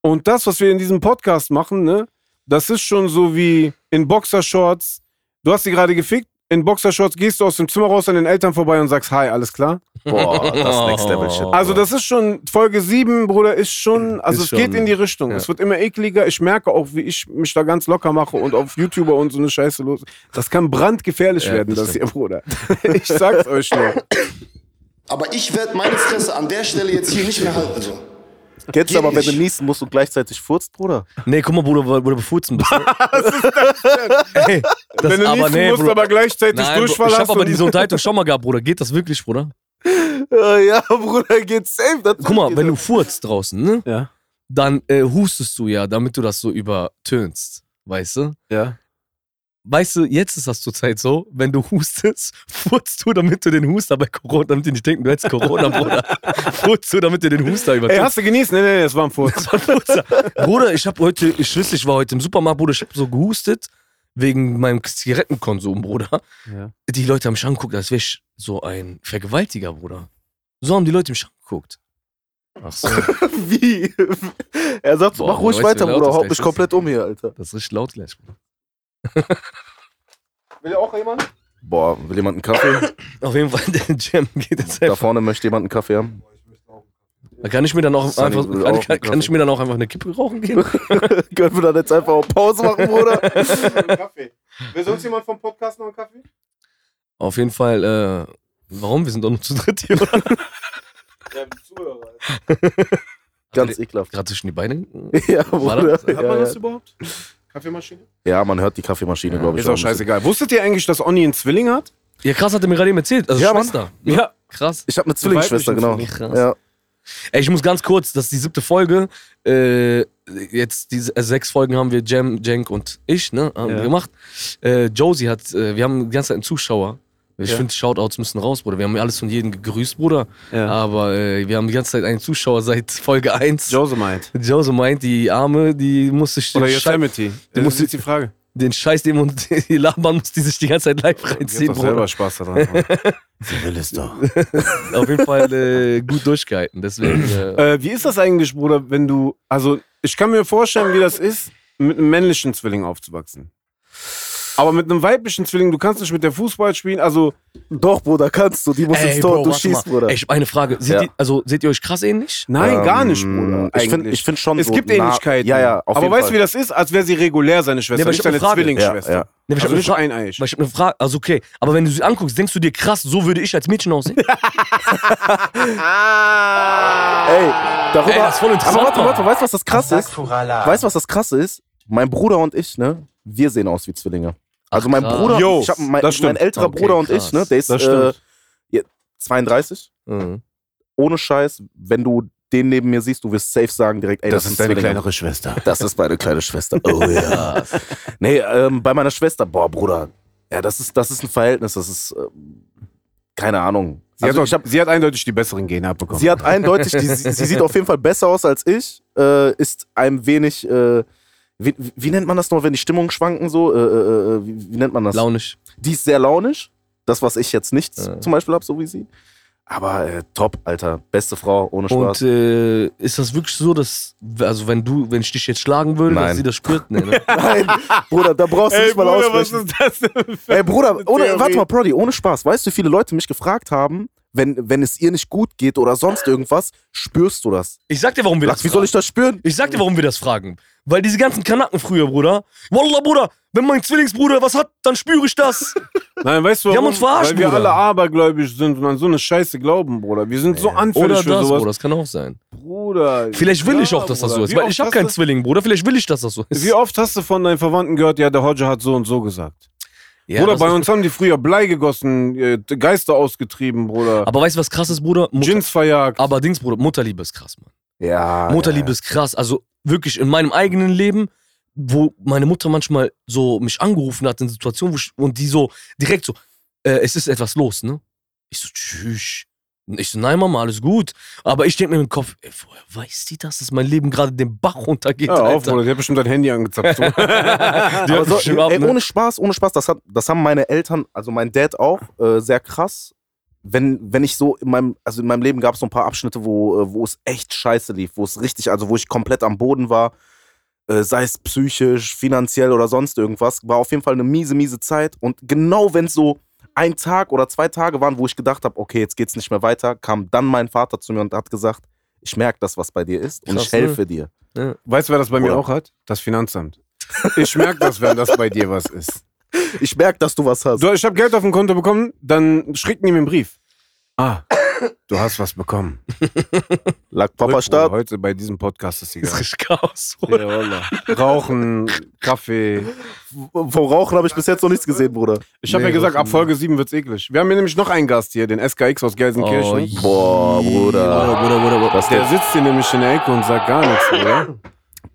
Und das, was wir in diesem Podcast machen, ne, das ist schon so wie in Boxershorts. Du hast sie gerade gefickt, in Boxershorts gehst du aus dem Zimmer raus an den Eltern vorbei und sagst, hi, alles klar? Boah, das ist Next Level Shit. Also das ist schon, Folge 7, Bruder, ist schon, also Ist es geht schon, in die Richtung. ja. Es wird immer ekliger. Ich merke auch, wie ich mich da ganz locker mache und auf YouTuber und so eine Scheiße los. Das kann brandgefährlich Ja, werden, das das hier, Bruder. Ich sag's euch nur. Aber ich werde meine Fresse an der Stelle jetzt hier nicht mehr halten. So. Kennst du aber, wenn du niesen musst und gleichzeitig furzt, Bruder? Nee, guck mal, Bruder, wo du befurzen bist. Ne? Ey, das, Wenn du aber niesen nee, musst, Bruder. aber gleichzeitig Nein, Bro, Durchfall ich hab aber diese Unterhaltung schon mal gehabt, Bruder. Geht das wirklich, Bruder? ja, Bruder, geht safe. Guck mal, wenn du furzt draußen, ne? Ja. Dann äh, hustest du ja, damit du das so übertönst. Weißt du? Ja. Weißt du, jetzt ist das zurzeit so, wenn du hustest, furzt du, damit du den Huster bei Corona, damit die nicht denken, du hättest Corona, Bruder. furzt du, damit du den Huster Ey, übertönst. hast du genießt? Nee, nee, nee, das war ein Furz. Bruder, ich hab heute, ich schwöre, ich war heute im Supermarkt, Bruder, ich hab so gehustet wegen meinem Zigarettenkonsum, Bruder. Ja. Die Leute haben mich angeguckt, als wäre ich so ein Vergewaltiger, Bruder. So haben die Leute mich angeguckt. Ach so, Wie? Er sagt so, Boah, mach ruhig weiter, Bruder, haut mich komplett um hier, Alter. das ist richtig laut gleich, Bruder. Will auch jemand? Boah, will jemand einen Kaffee? Auf jeden Fall, der Jam geht jetzt da einfach. vorne möchte jemand einen Kaffee haben. Da kann ich mir dann auch Sunny einfach, will kann, auch kann, einen kann ich mir dann auch einfach eine Kippe rauchen gehen? Können wir dann jetzt einfach auch Pause machen, Bruder? Kaffee. Will sonst jemand vom Podcast noch einen Kaffee? Auf jeden Fall, äh, warum? Wir sind doch nur zu dritt hier, oder? Ja, Zuhörer. Ganz ekelhaft. Gerade zwischen die Beine. Ja, Bruder. Hat man Ja, das ja. überhaupt? Kaffeemaschine? ja, man hört die Kaffeemaschine, glaube ich. Ist auch scheißegal. Wusstet ihr eigentlich, dass Onni einen Zwilling hat? Ja, krass, hat er mir gerade eben erzählt. Also Ja, Mann. Schwester. Ja. Krass. Ich habe eine Zwillingsschwester, genau. Zwilling, krass. Ja. Ey, ich muss ganz kurz, das ist die siebte Folge. Äh, jetzt diese äh, sechs Folgen haben wir Jam, Jenk und ich, ne, haben Ja. wir gemacht. Äh, Josie hat, äh, wir haben die ganze Zeit einen Zuschauer. Ich Ja. finde, Shoutouts müssen raus, Bruder. Wir haben alles von jedem gegrüßt, Bruder. Ja. Aber äh, wir haben die ganze Zeit einen Zuschauer seit Folge 1. Jose meint. Josie meint, die Arme, die muss sich Oder Yosemite. Du Das musst- ist jetzt die Frage. den Scheiß, den und die labern muss, die sich die ganze Zeit live reinziehen, doch selber Bruder. Spaß daran. Sie will es doch. Auf jeden Fall äh, gut durchgehalten. Deswegen. Äh, Äh, wie ist das eigentlich, Bruder, wenn du, also ich kann mir vorstellen, wie das ist, mit einem männlichen Zwilling aufzuwachsen. Aber mit einem weiblichen Zwilling, du kannst nicht mit der Fußball spielen, also Doch, Bruder, kannst du. Die muss ins Tor, Bro, du schießt, mal. Bruder. Ey, ich hab eine Frage. Seht, Ja. ihr, also, seht ihr euch krass ähnlich? nein, gar nicht, Ähm, Bruder. Ich finde ich find schon es so gibt nah- Ähnlichkeiten. Ja, ja, auf Aber jeden weißt du, wie das ist? Als wäre sie regulär seine Schwester, Nee, nicht seine. Zwillingsschwester. Ja, ja. Nee, aber ich Also hab nicht eine Frage. ich hab eine Frage, also okay, aber wenn du sie anguckst, denkst du dir krass, so würde ich als Mädchen aussehen? Ey, darüber. Ey, das ist voll interessant, aber warte, warte, weißt du, was das krass ist? Weißt du, was das krasse ist? Mein Bruder und ich, ne? Wir sehen aus wie Zwillinge. Also mein. Bruder, Jo, ich hab, mein, das mein älterer Okay, Bruder und krass. ich, ne? Der ist äh, stimmt. ja, 32. Mhm. ohne Scheiß, wenn du den neben mir siehst, du wirst safe sagen direkt, ey, das, das ist deine Zwillinge. kleinere Schwester. Das ist meine kleine Schwester. Oh ja. nee, ähm, bei meiner Schwester, boah, Bruder, ja, das ist, das ist ein Verhältnis, das ist, ähm, keine Ahnung. Sie, Also hat, ich auch, hab, sie hat eindeutig die besseren Gene abbekommen. sie hat eindeutig, die, sie, sie sieht auf jeden Fall besser aus als ich, äh, ist ein wenig, äh, wie, wie nennt man das noch, wenn die Stimmungen schwanken so? Äh, äh, äh, wie, wie nennt man das? Launisch. Die ist sehr launisch. Das, was ich jetzt nicht Ja. zum Beispiel habe, so wie sie. Aber äh, top, Alter. Beste Frau, ohne Spaß. Und äh, ist das wirklich so, dass, also wenn du, wenn ich dich jetzt schlagen würde, Nein. dass sie das spürt? Nee, ne? Nein, Bruder, da brauchst du nicht mal aussprechen. das denn für Ey, Bruder, ohne, warte mal, Brody, ohne Spaß. Weißt du, wie viele Leute mich gefragt haben, wenn, wenn es ihr nicht gut geht oder sonst irgendwas, spürst du das? Ich sag dir, warum wir Lachs, das wie soll ich das spüren? Ich sag dir, warum wir das fragen. Weil diese ganzen Kanaken früher, Bruder. Wallah, Bruder, wenn mein Zwillingsbruder was hat, dann spüre ich das. Nein, weißt du, Die haben warum? uns verarscht, Weil wir Bruder. alle abergläubisch sind und an so eine Scheiße glauben, Bruder. Wir sind so anfällig Oder für das, sowas. Bruder, das kann auch sein. Bruder. Vielleicht will ja, ich auch, dass das so ist. Wie Weil oft ich habe hast keinen du- Zwilling, Bruder. Vielleicht will ich, dass das so ist. Wie oft hast du von deinen Verwandten gehört, ja, der Hodja hat so und so gesagt? Ja, Bruder, bei uns haben die früher Blei gegossen, äh, Geister ausgetrieben, Bruder. Aber weißt du, was krass ist, Bruder? Mutter, Gins verjagt. aber Dings, Bruder, Mutterliebe ist krass, Mann. Ja. Mutterliebe ist krass. Also wirklich in meinem eigenen Leben, wo meine Mutter manchmal so mich angerufen hat in Situationen, wo ich, und die so direkt so, äh, es ist etwas los, ne? Ich so, tschüss. Ich so, nein, Mama, alles gut. Aber ich denke mir im Kopf, ey, woher weiß die das, dass mein Leben gerade den Bach runtergeht, ja, auf, Alter? Bruder, die hat bestimmt dein Handy angezapft. Die so, bestimmt ey, ne? ohne Spaß, ohne Spaß, das, hat, das haben meine Eltern, also mein Dad auch, äh, sehr krass. Wenn, wenn ich so in meinem, also in meinem Leben gab es so ein paar Abschnitte, wo, äh, wo es echt scheiße lief, wo es richtig, also wo ich komplett am Boden war, äh, sei es psychisch, finanziell oder sonst irgendwas, war auf jeden Fall eine miese, miese Zeit. Und genau wenn es so ein Tag oder zwei Tage waren, wo ich gedacht habe, okay, jetzt geht's nicht mehr weiter, kam dann mein Vater zu mir und hat gesagt, ich merke das, was bei dir ist und Krass, ich helfe dir. weißt du, wer das bei mir Bruder. auch hat? Das Finanzamt. Ich merke das, wenn das bei dir was ist. Ich merke, dass du was hast. Du, ich habe Geld auf dem Konto bekommen, dann schicken die mir einen Brief. Ah, du hast was bekommen. Lag Papa Bruder, Start. Heute bei diesem Podcast ist Das egal. ist richtig Chaos, Bruder. Ja. Rauchen, Kaffee. Vom Rauchen habe ich bis jetzt noch nichts gesehen, Bruder. Ich habe Nee, ja gesagt, ab Folge 7 wird's eklig. Wir haben hier nämlich noch einen Gast hier, den SKX aus Gelsenkirchen. Oh, Boah, Bruder. Bruder, Bruder, Bruder, Bruder. Das, der der, sitzt hier nämlich in der Ecke und sagt gar nichts, oder?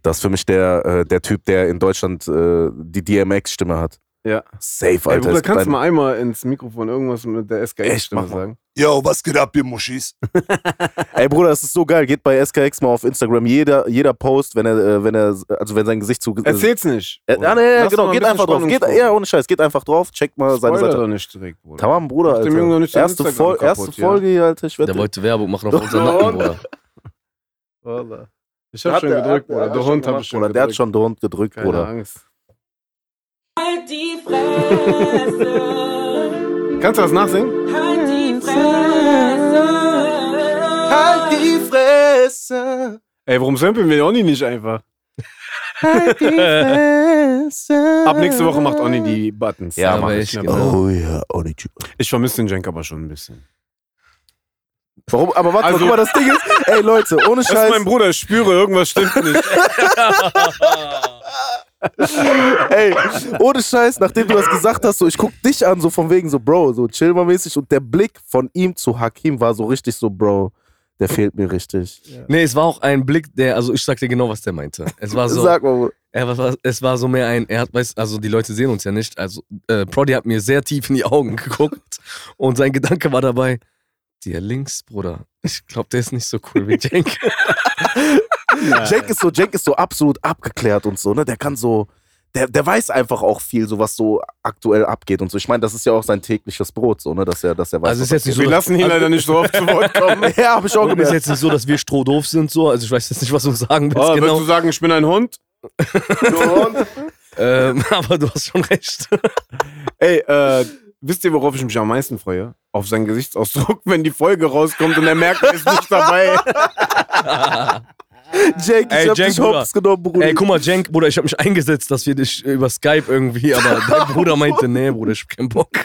das ist für mich der, äh, der Typ, der in Deutschland äh, die DMX-Stimme hat. Ja. Safe, Ey, Alter. Bruder, Ist kannst du mal einmal ins Mikrofon irgendwas mit der SKX-Stimme sagen? Yo, was geht ab, ihr Muschis? Ey, Bruder, das ist so geil. Geht bei SKX mal auf Instagram. Jeder, jeder Post, wenn er, äh, wenn er, also wenn sein Gesicht zu. Erzähl's nicht. Äh, ja, nee, ja, Lass genau. ein Geht bisschen einfach drauf. Geht, ja, ohne Scheiß. Geht einfach drauf. Checkt mal seine Spoiler Seite. doch nicht direkt, Bruder. Tamam, Bruder, Alter. Doch nicht erste, Fol kaputt, erste ja. Folge hier, Alter. Ich Der wollte Werbung machen auf unseren Nacken, Bruder. Wallah. Ich hab Hat schon der- gedrückt, Bruder. Der Hund hab ich schon Bruder. Der hat schon den Hund gedrückt, Keine Bruder. Angst. Halt die Fresse. Kannst du das nachsingen? Fresse. Ey, warum samplen wir Oni nicht einfach? Halt die Fresse. Ab nächste Woche macht Oni die Buttons. Ja, mach ich, genau. Oh ja, Typ. Ich vermisse den Jenk aber schon ein bisschen. Warum? Aber warte Also- mal, guck mal, das Ding ist, ey Leute, ohne Das ist Scheiß. mein Bruder, ich spüre, irgendwas stimmt nicht. Ey, ohne Scheiß, nachdem du das gesagt hast, so, ich guck dich an, so von wegen so, Bro, so chill mal mäßig. Und der Blick von ihm zu Hakim war so richtig so, Bro, der fehlt mir richtig. Nee, es war auch ein Blick, der, also ich sag dir genau, was der meinte. Es war so, Sag mal, er war, es war so mehr ein, er hat, weiß, also die Leute sehen uns ja nicht, also äh, Prodi hat mir sehr tief in die Augen geguckt und sein Gedanke war dabei, der links, Bruder, ich glaube, der ist nicht so cool wie Jenk. Jenk ist so, Jenk ist so absolut abgeklärt und so, ne? Der kann so, der, der weiß einfach auch viel, so was so aktuell abgeht und so. Ich meine, das ist ja auch sein tägliches Brot, so, ne? Dass er, dass er weiß. Also ist was jetzt nicht so, Wir lassen ihn also- leider nicht so oft zu Wort kommen. Ja, hab ich auch Und ist gemerkt. jetzt nicht so, dass wir strohdoof sind, so. Also ich weiß jetzt nicht, was du sagen willst, Oh, Willst genau. du sagen, ich bin ein Hund? Ähm, aber du hast schon recht. Ey, äh, wisst ihr, worauf ich mich am meisten freue? Auf seinen Gesichtsausdruck, wenn die Folge rauskommt und er merkt, er ist nicht dabei. Jenk, ich Ey, hab Jenk, dich Bruder. hops genommen, Bruder. Ey, guck mal, Jenk, Bruder, ich habe mich eingesetzt, dass wir dich äh, über Skype irgendwie, aber dein Bruder meinte, nee, Bruder, ich hab keinen Bock.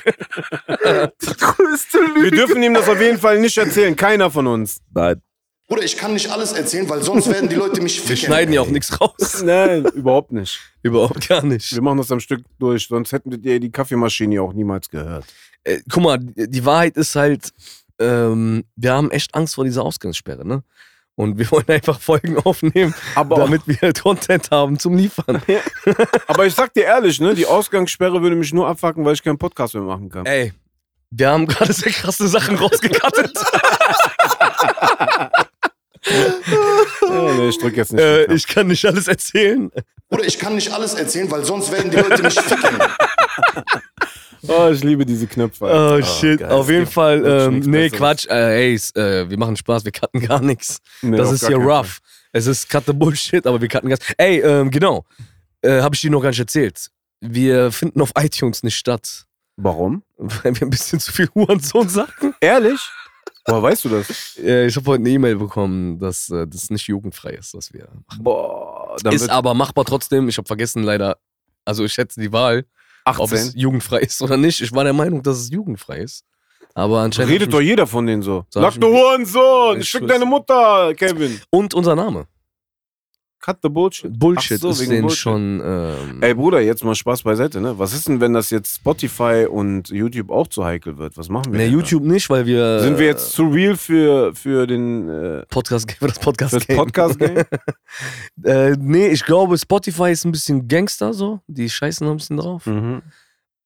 größte Wir dürfen ihm das auf jeden Fall nicht erzählen, keiner von uns. Nein. Bruder, ich kann nicht alles erzählen, weil sonst werden die Leute mich Wir ficken. schneiden ja auch nichts raus. Nein, überhaupt nicht. Überhaupt gar nicht. Wir machen das am Stück durch, sonst hätten ihr die Kaffeemaschine auch niemals gehört. Äh, guck mal, die Wahrheit ist halt, ähm, wir haben echt Angst vor dieser Ausgangssperre, ne? Und wir wollen einfach Folgen aufnehmen, Aber, damit wir halt Content haben zum Liefern. aber ich sag dir ehrlich, ne, die Ausgangssperre würde mich nur abfacken, weil ich keinen Podcast mehr machen kann. Ey, wir haben gerade sehr krasse Sachen rausgekattet. Ja, nee, ich drück jetzt nicht. äh, ich kann nicht alles erzählen. Oder ich kann nicht alles erzählen, weil sonst werden die Leute mich ficken. Oh, ich liebe diese Knöpfe. Oh, shit, geil. auf jeden Fall. Ähm, nichts nee, Besseres. Quatsch. Äh, ey, s- äh, wir machen Spaß, wir cutten gar nichts. Nee, das ist gar hier rough. Es ist cut the Bullshit, aber wir cutten ganz. Ey, ähm, genau. Äh, Habe ich dir noch gar nicht erzählt. Wir finden auf iTunes nicht statt. Warum? Weil wir ein bisschen zu viel Hurensohn sagen. Ehrlich? Woher weißt du das? Äh, ich habe heute eine E-Mail bekommen, dass äh, das nicht jugendfrei ist, was wir machen. Boah, dann Ist aber machbar trotzdem. Ich habe vergessen leider. Also ich schätze die Wahl, ob es 18. jugendfrei ist oder nicht. Ich war der Meinung, dass es jugendfrei ist. Aber anscheinend. Redet doch jeder von denen so. Sag Sag du Hurensohn, Ich fick schwör's. deine Mutter, Kevin. Und unser Name. Cut the Bullshit. Bullshit so, ist wegen denen Bullshit. schon. Ähm, Ey Bruder, jetzt mal Spaß beiseite, ne? Was ist denn, wenn das jetzt Spotify und YouTube auch zu heikel wird? Was machen wir? ne, denn YouTube nicht, weil wir. Da? Sind wir jetzt zu real für, für den äh, Podcast für das Podcast Game. Podcast Game? äh, nee, ich glaube, Spotify ist ein bisschen Gangster so. Die scheißen ein bisschen drauf. mhm.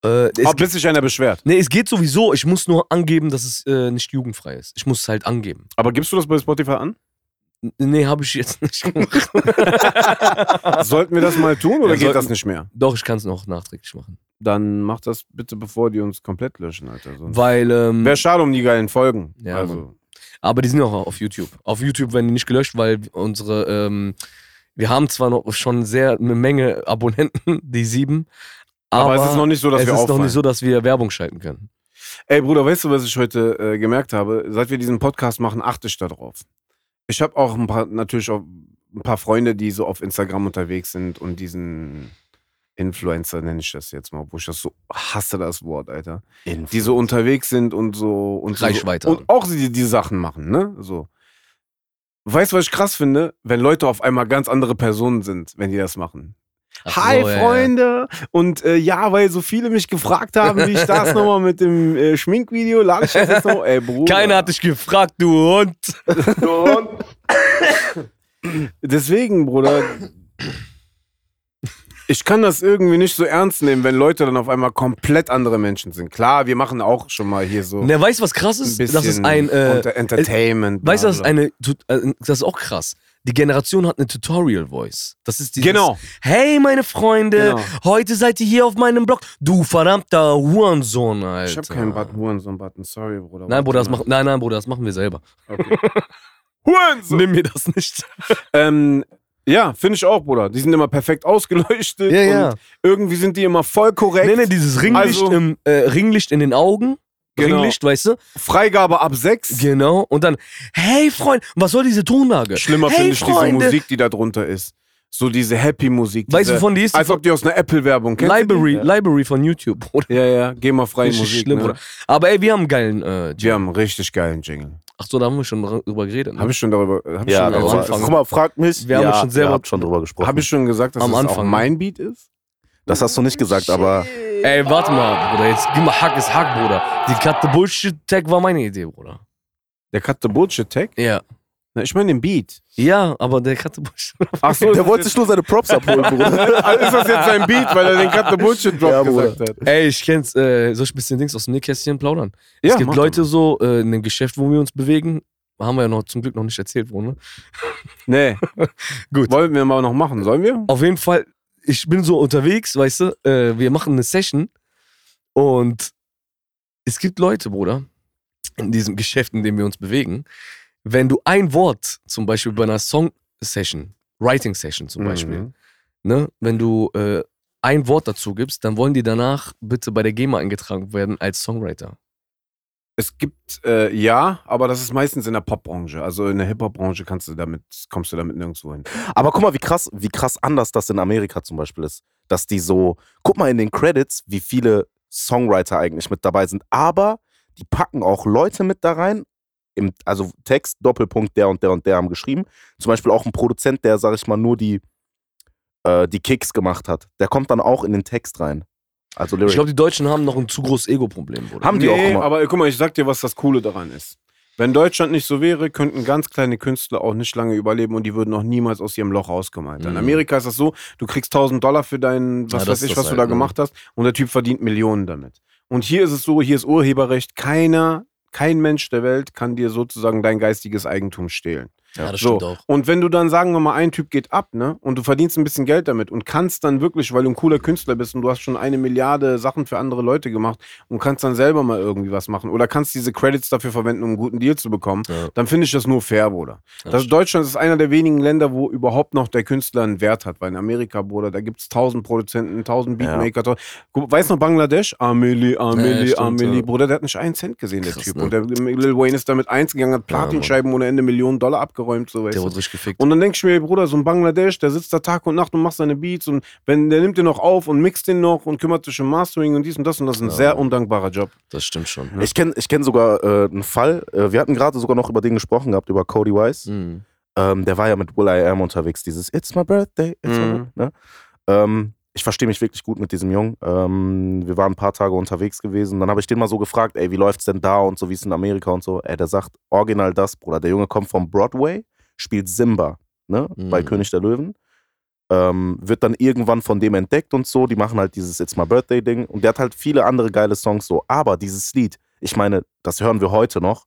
Äh, es, bis sich einer beschwert. nee, es geht sowieso. Ich muss nur angeben, dass es äh, nicht jugendfrei ist. Ich muss es halt angeben. Aber gibst du das bei Spotify an? Nee, habe ich jetzt nicht gemacht. Sollten wir das mal tun oder Ja, geht sollten- das nicht mehr? Doch, ich kann es noch nachträglich machen. Dann mach das bitte, bevor die uns komplett löschen, Alter. Sonst Weil, ähm, Wäre schade um die geilen Folgen. Ja, also, aber die sind auch auf YouTube. Auf YouTube werden die nicht gelöscht, weil unsere, ähm, wir haben zwar noch schon sehr eine Menge Abonnenten, die sieben, aber, aber, es ist noch nicht so, dass es wir ist noch nicht so, dass wir Werbung schalten können. Ey Bruder, weißt du, was ich heute äh, gemerkt habe? Seit wir diesen Podcast machen, achte ich da drauf. Ich habe auch ein paar, natürlich auch ein paar Freunde, die so auf Instagram unterwegs sind und diesen Influencer nenne ich das jetzt mal, wo ich das so hasse das Wort, Alter. Die so unterwegs sind und so und so, Reichweite und haben. auch die, die Sachen machen, ne? So. Weißt du, was ich krass finde? Wenn Leute auf einmal ganz andere Personen sind, wenn die das machen. Ach Hi so, ja, ja. Freunde! Und äh, ja, weil so viele mich gefragt haben, wie ich das nochmal mit dem äh, Schminkvideo, lade ich das jetzt noch. Ey, Bruder. Keiner hat dich gefragt, du Hund. Deswegen, Bruder. Ich kann das irgendwie nicht so ernst nehmen, wenn Leute dann auf einmal komplett andere Menschen sind. Klar, wir machen auch schon mal hier so Ne, weißt du, was krass ist? Das ist ein, äh, unter Entertainment. weißt du, das ist eine, äh, das ist auch krass. Die Generation hat eine Tutorial-Voice. Das ist dieses, Genau. Hey, meine Freunde, Genau. heute seid ihr hier auf meinem Blog. Du verdammter Hurensohn, Alter. Ich hab keinen Button, Hurensohn-Button, sorry, Bruder. Nein, Bruder, das machen, nein, nein, Bruder, das machen wir selber. Okay. Hurensohn! Nimm mir das nicht. Ähm, ja, finde ich auch, Bruder. Die sind immer perfekt ausgeleuchtet. Ja, ja. Und irgendwie sind die immer voll korrekt. Nee, nee, dieses Ringlicht, Also- im, äh, Ringlicht in den Augen. Genau. Ringlicht, weißt du? Freigabe ab 6. Genau. Und dann, hey Freund, was soll diese Tonlage? Schlimmer hey, finde ich diese Freunde. Musik, die da drunter ist. So diese Happy-Musik. Weißt du, diese- wovon die ist? Als ob die aus einer Apple-Werbung kennst. du die? Library, Library von YouTube, Bruder. Ja, ja, geh mal frei Richtig Musik. schlimm, ne? Bruder. Aber ey, wir haben einen geilen äh, Wir Jingle. haben einen richtig geilen Jingle. Ach so, da haben wir schon drüber geredet. Ne? Habe ich schon darüber. Hab ich Ja, schon, am aber, Anfang. guck mal, frag mich. Wir haben ja, schon selber- habt schon drüber gesprochen. hab ich schon gesagt, dass Am das auch Anfang, ne? mein Beat ist? das hast du nicht gesagt, aber Ey, warte mal, Bruder. Jetzt gib mal Hack ist Hack, Bruder. Die Cut the Bullshit Tag war meine Idee, Bruder. Der Cut the Bullshit Tag? Ja. Ich meine den Beat. Ja, aber der Cut the Bullshit. Ach so, der wollte sich nur seine Props abholen, Bruder. Also ist das jetzt sein Beat, weil er den Cut the Bullshit Drop Ja, gesagt hat? Ey, ich kenn's. Äh, soll ich ein bisschen Dings aus dem Nähkästchen plaudern? Ja, es gibt Leute so äh, in dem Geschäft, wo wir uns bewegen. Haben wir ja noch zum Glück noch nicht erzählt, wo, ne? Nee. Gut. Wollen wir mal noch machen? Sollen wir? Auf jeden Fall, ich bin so unterwegs, weißt du, äh, wir machen eine Session und es gibt Leute, Bruder, in diesem Geschäft, in dem wir uns bewegen, wenn du ein Wort, zum Beispiel bei einer Song-Session, Writing-Session zum Beispiel, Mhm. ne, wenn du äh, ein Wort dazu gibst, dann wollen die danach bitte bei der GEMA eingetragen werden als Songwriter. Es gibt, äh, ja, aber das ist meistens in der Popbranche. Also in der Hip-Hop-Branche kannst du damit, kommst du damit nirgendwo hin. Aber guck mal, wie krass, wie krass anders das in Amerika zum Beispiel ist. Dass die so, guck mal in den Credits, wie viele Songwriter eigentlich mit dabei sind. Aber die packen auch Leute mit da rein. Im, also Text, Doppelpunkt, der und der und der haben geschrieben. Zum Beispiel auch ein Produzent, der, sag ich mal, nur die, äh, die Kicks gemacht hat. Der kommt dann auch in den Text rein. Also Lyric. Ich glaube, die Deutschen haben noch ein zu großes Ego-Problem. Haben die nee, auch immer. aber guck mal, ich sag dir, was das Coole daran ist. Wenn Deutschland nicht so wäre, könnten ganz kleine Künstler auch nicht lange überleben und die würden auch niemals aus ihrem Loch rauskommen. Alter. In Mhm. Amerika ist das so, du kriegst 1000 Dollar für deinen, was Ja, weiß ich, ist was das du da halt, ne? gemacht hast und der Typ verdient Millionen damit. Und hier ist es so, hier ist Urheberrecht, keiner, kein Mensch der Welt kann dir sozusagen dein geistiges Eigentum stehlen. Ja, das So, stimmt auch. und wenn du dann, sagen wir mal, ein Typ geht ab, ne, und du verdienst ein bisschen Geld damit und kannst dann wirklich, weil du ein cooler Künstler bist und du hast schon eine Milliarde Sachen für andere Leute gemacht und kannst dann selber mal irgendwie was machen oder kannst diese Credits dafür verwenden, um einen guten Deal zu bekommen, Ja. dann finde ich das nur fair, Bruder. Ja, Das Deutschland ist einer der wenigen Länder, wo überhaupt noch der Künstler einen Wert hat, weil in Amerika, Bruder, da gibt es tausend Produzenten, tausend Ja. Beatmaker. Guck, Weißt du noch Bangladesch? Amelie, Amelie, stimmt, Amelie. ja. Bruder, der hat nicht einen Cent gesehen, der Krass, Typ. ne? Und der Lil Wayne ist damit eins gegangen, hat Ja. Platinscheiben ohne Ende Millionen Dollar abgeräumt, so weißt Der wurde richtig gefickt. Und dann denke ich mir, Bruder, so ein Bangladesch, der sitzt da Tag und Nacht und macht seine Beats und wenn der nimmt den noch auf und mixt den noch und kümmert sich um Mastering und dies und das und das ist ein Ja. sehr undankbarer Job. Das stimmt schon. Ich kenne ich kenn sogar äh, einen Fall. Äh, wir hatten gerade sogar noch über den gesprochen gehabt, über Cody Wise. Mhm. Ähm, der war ja mit Will I Am unterwegs, dieses It's my birthday, it's my Mhm. birthday, ne? ähm, Ich verstehe mich wirklich gut mit diesem Jungen. Ähm, wir waren ein paar Tage unterwegs gewesen. Dann habe ich den mal so gefragt, ey, wie läuft's denn da und so, wie ist in Amerika und so. Ey, der sagt original das, Bruder. Der Junge kommt vom Broadway, spielt Simba, ne? Bei Mhm. König der Löwen. Ähm, wird dann irgendwann von dem entdeckt und so. Die machen halt dieses It's My Birthday Ding. Und der hat halt viele andere geile Songs so. Aber dieses Lied, ich meine, das hören wir heute noch.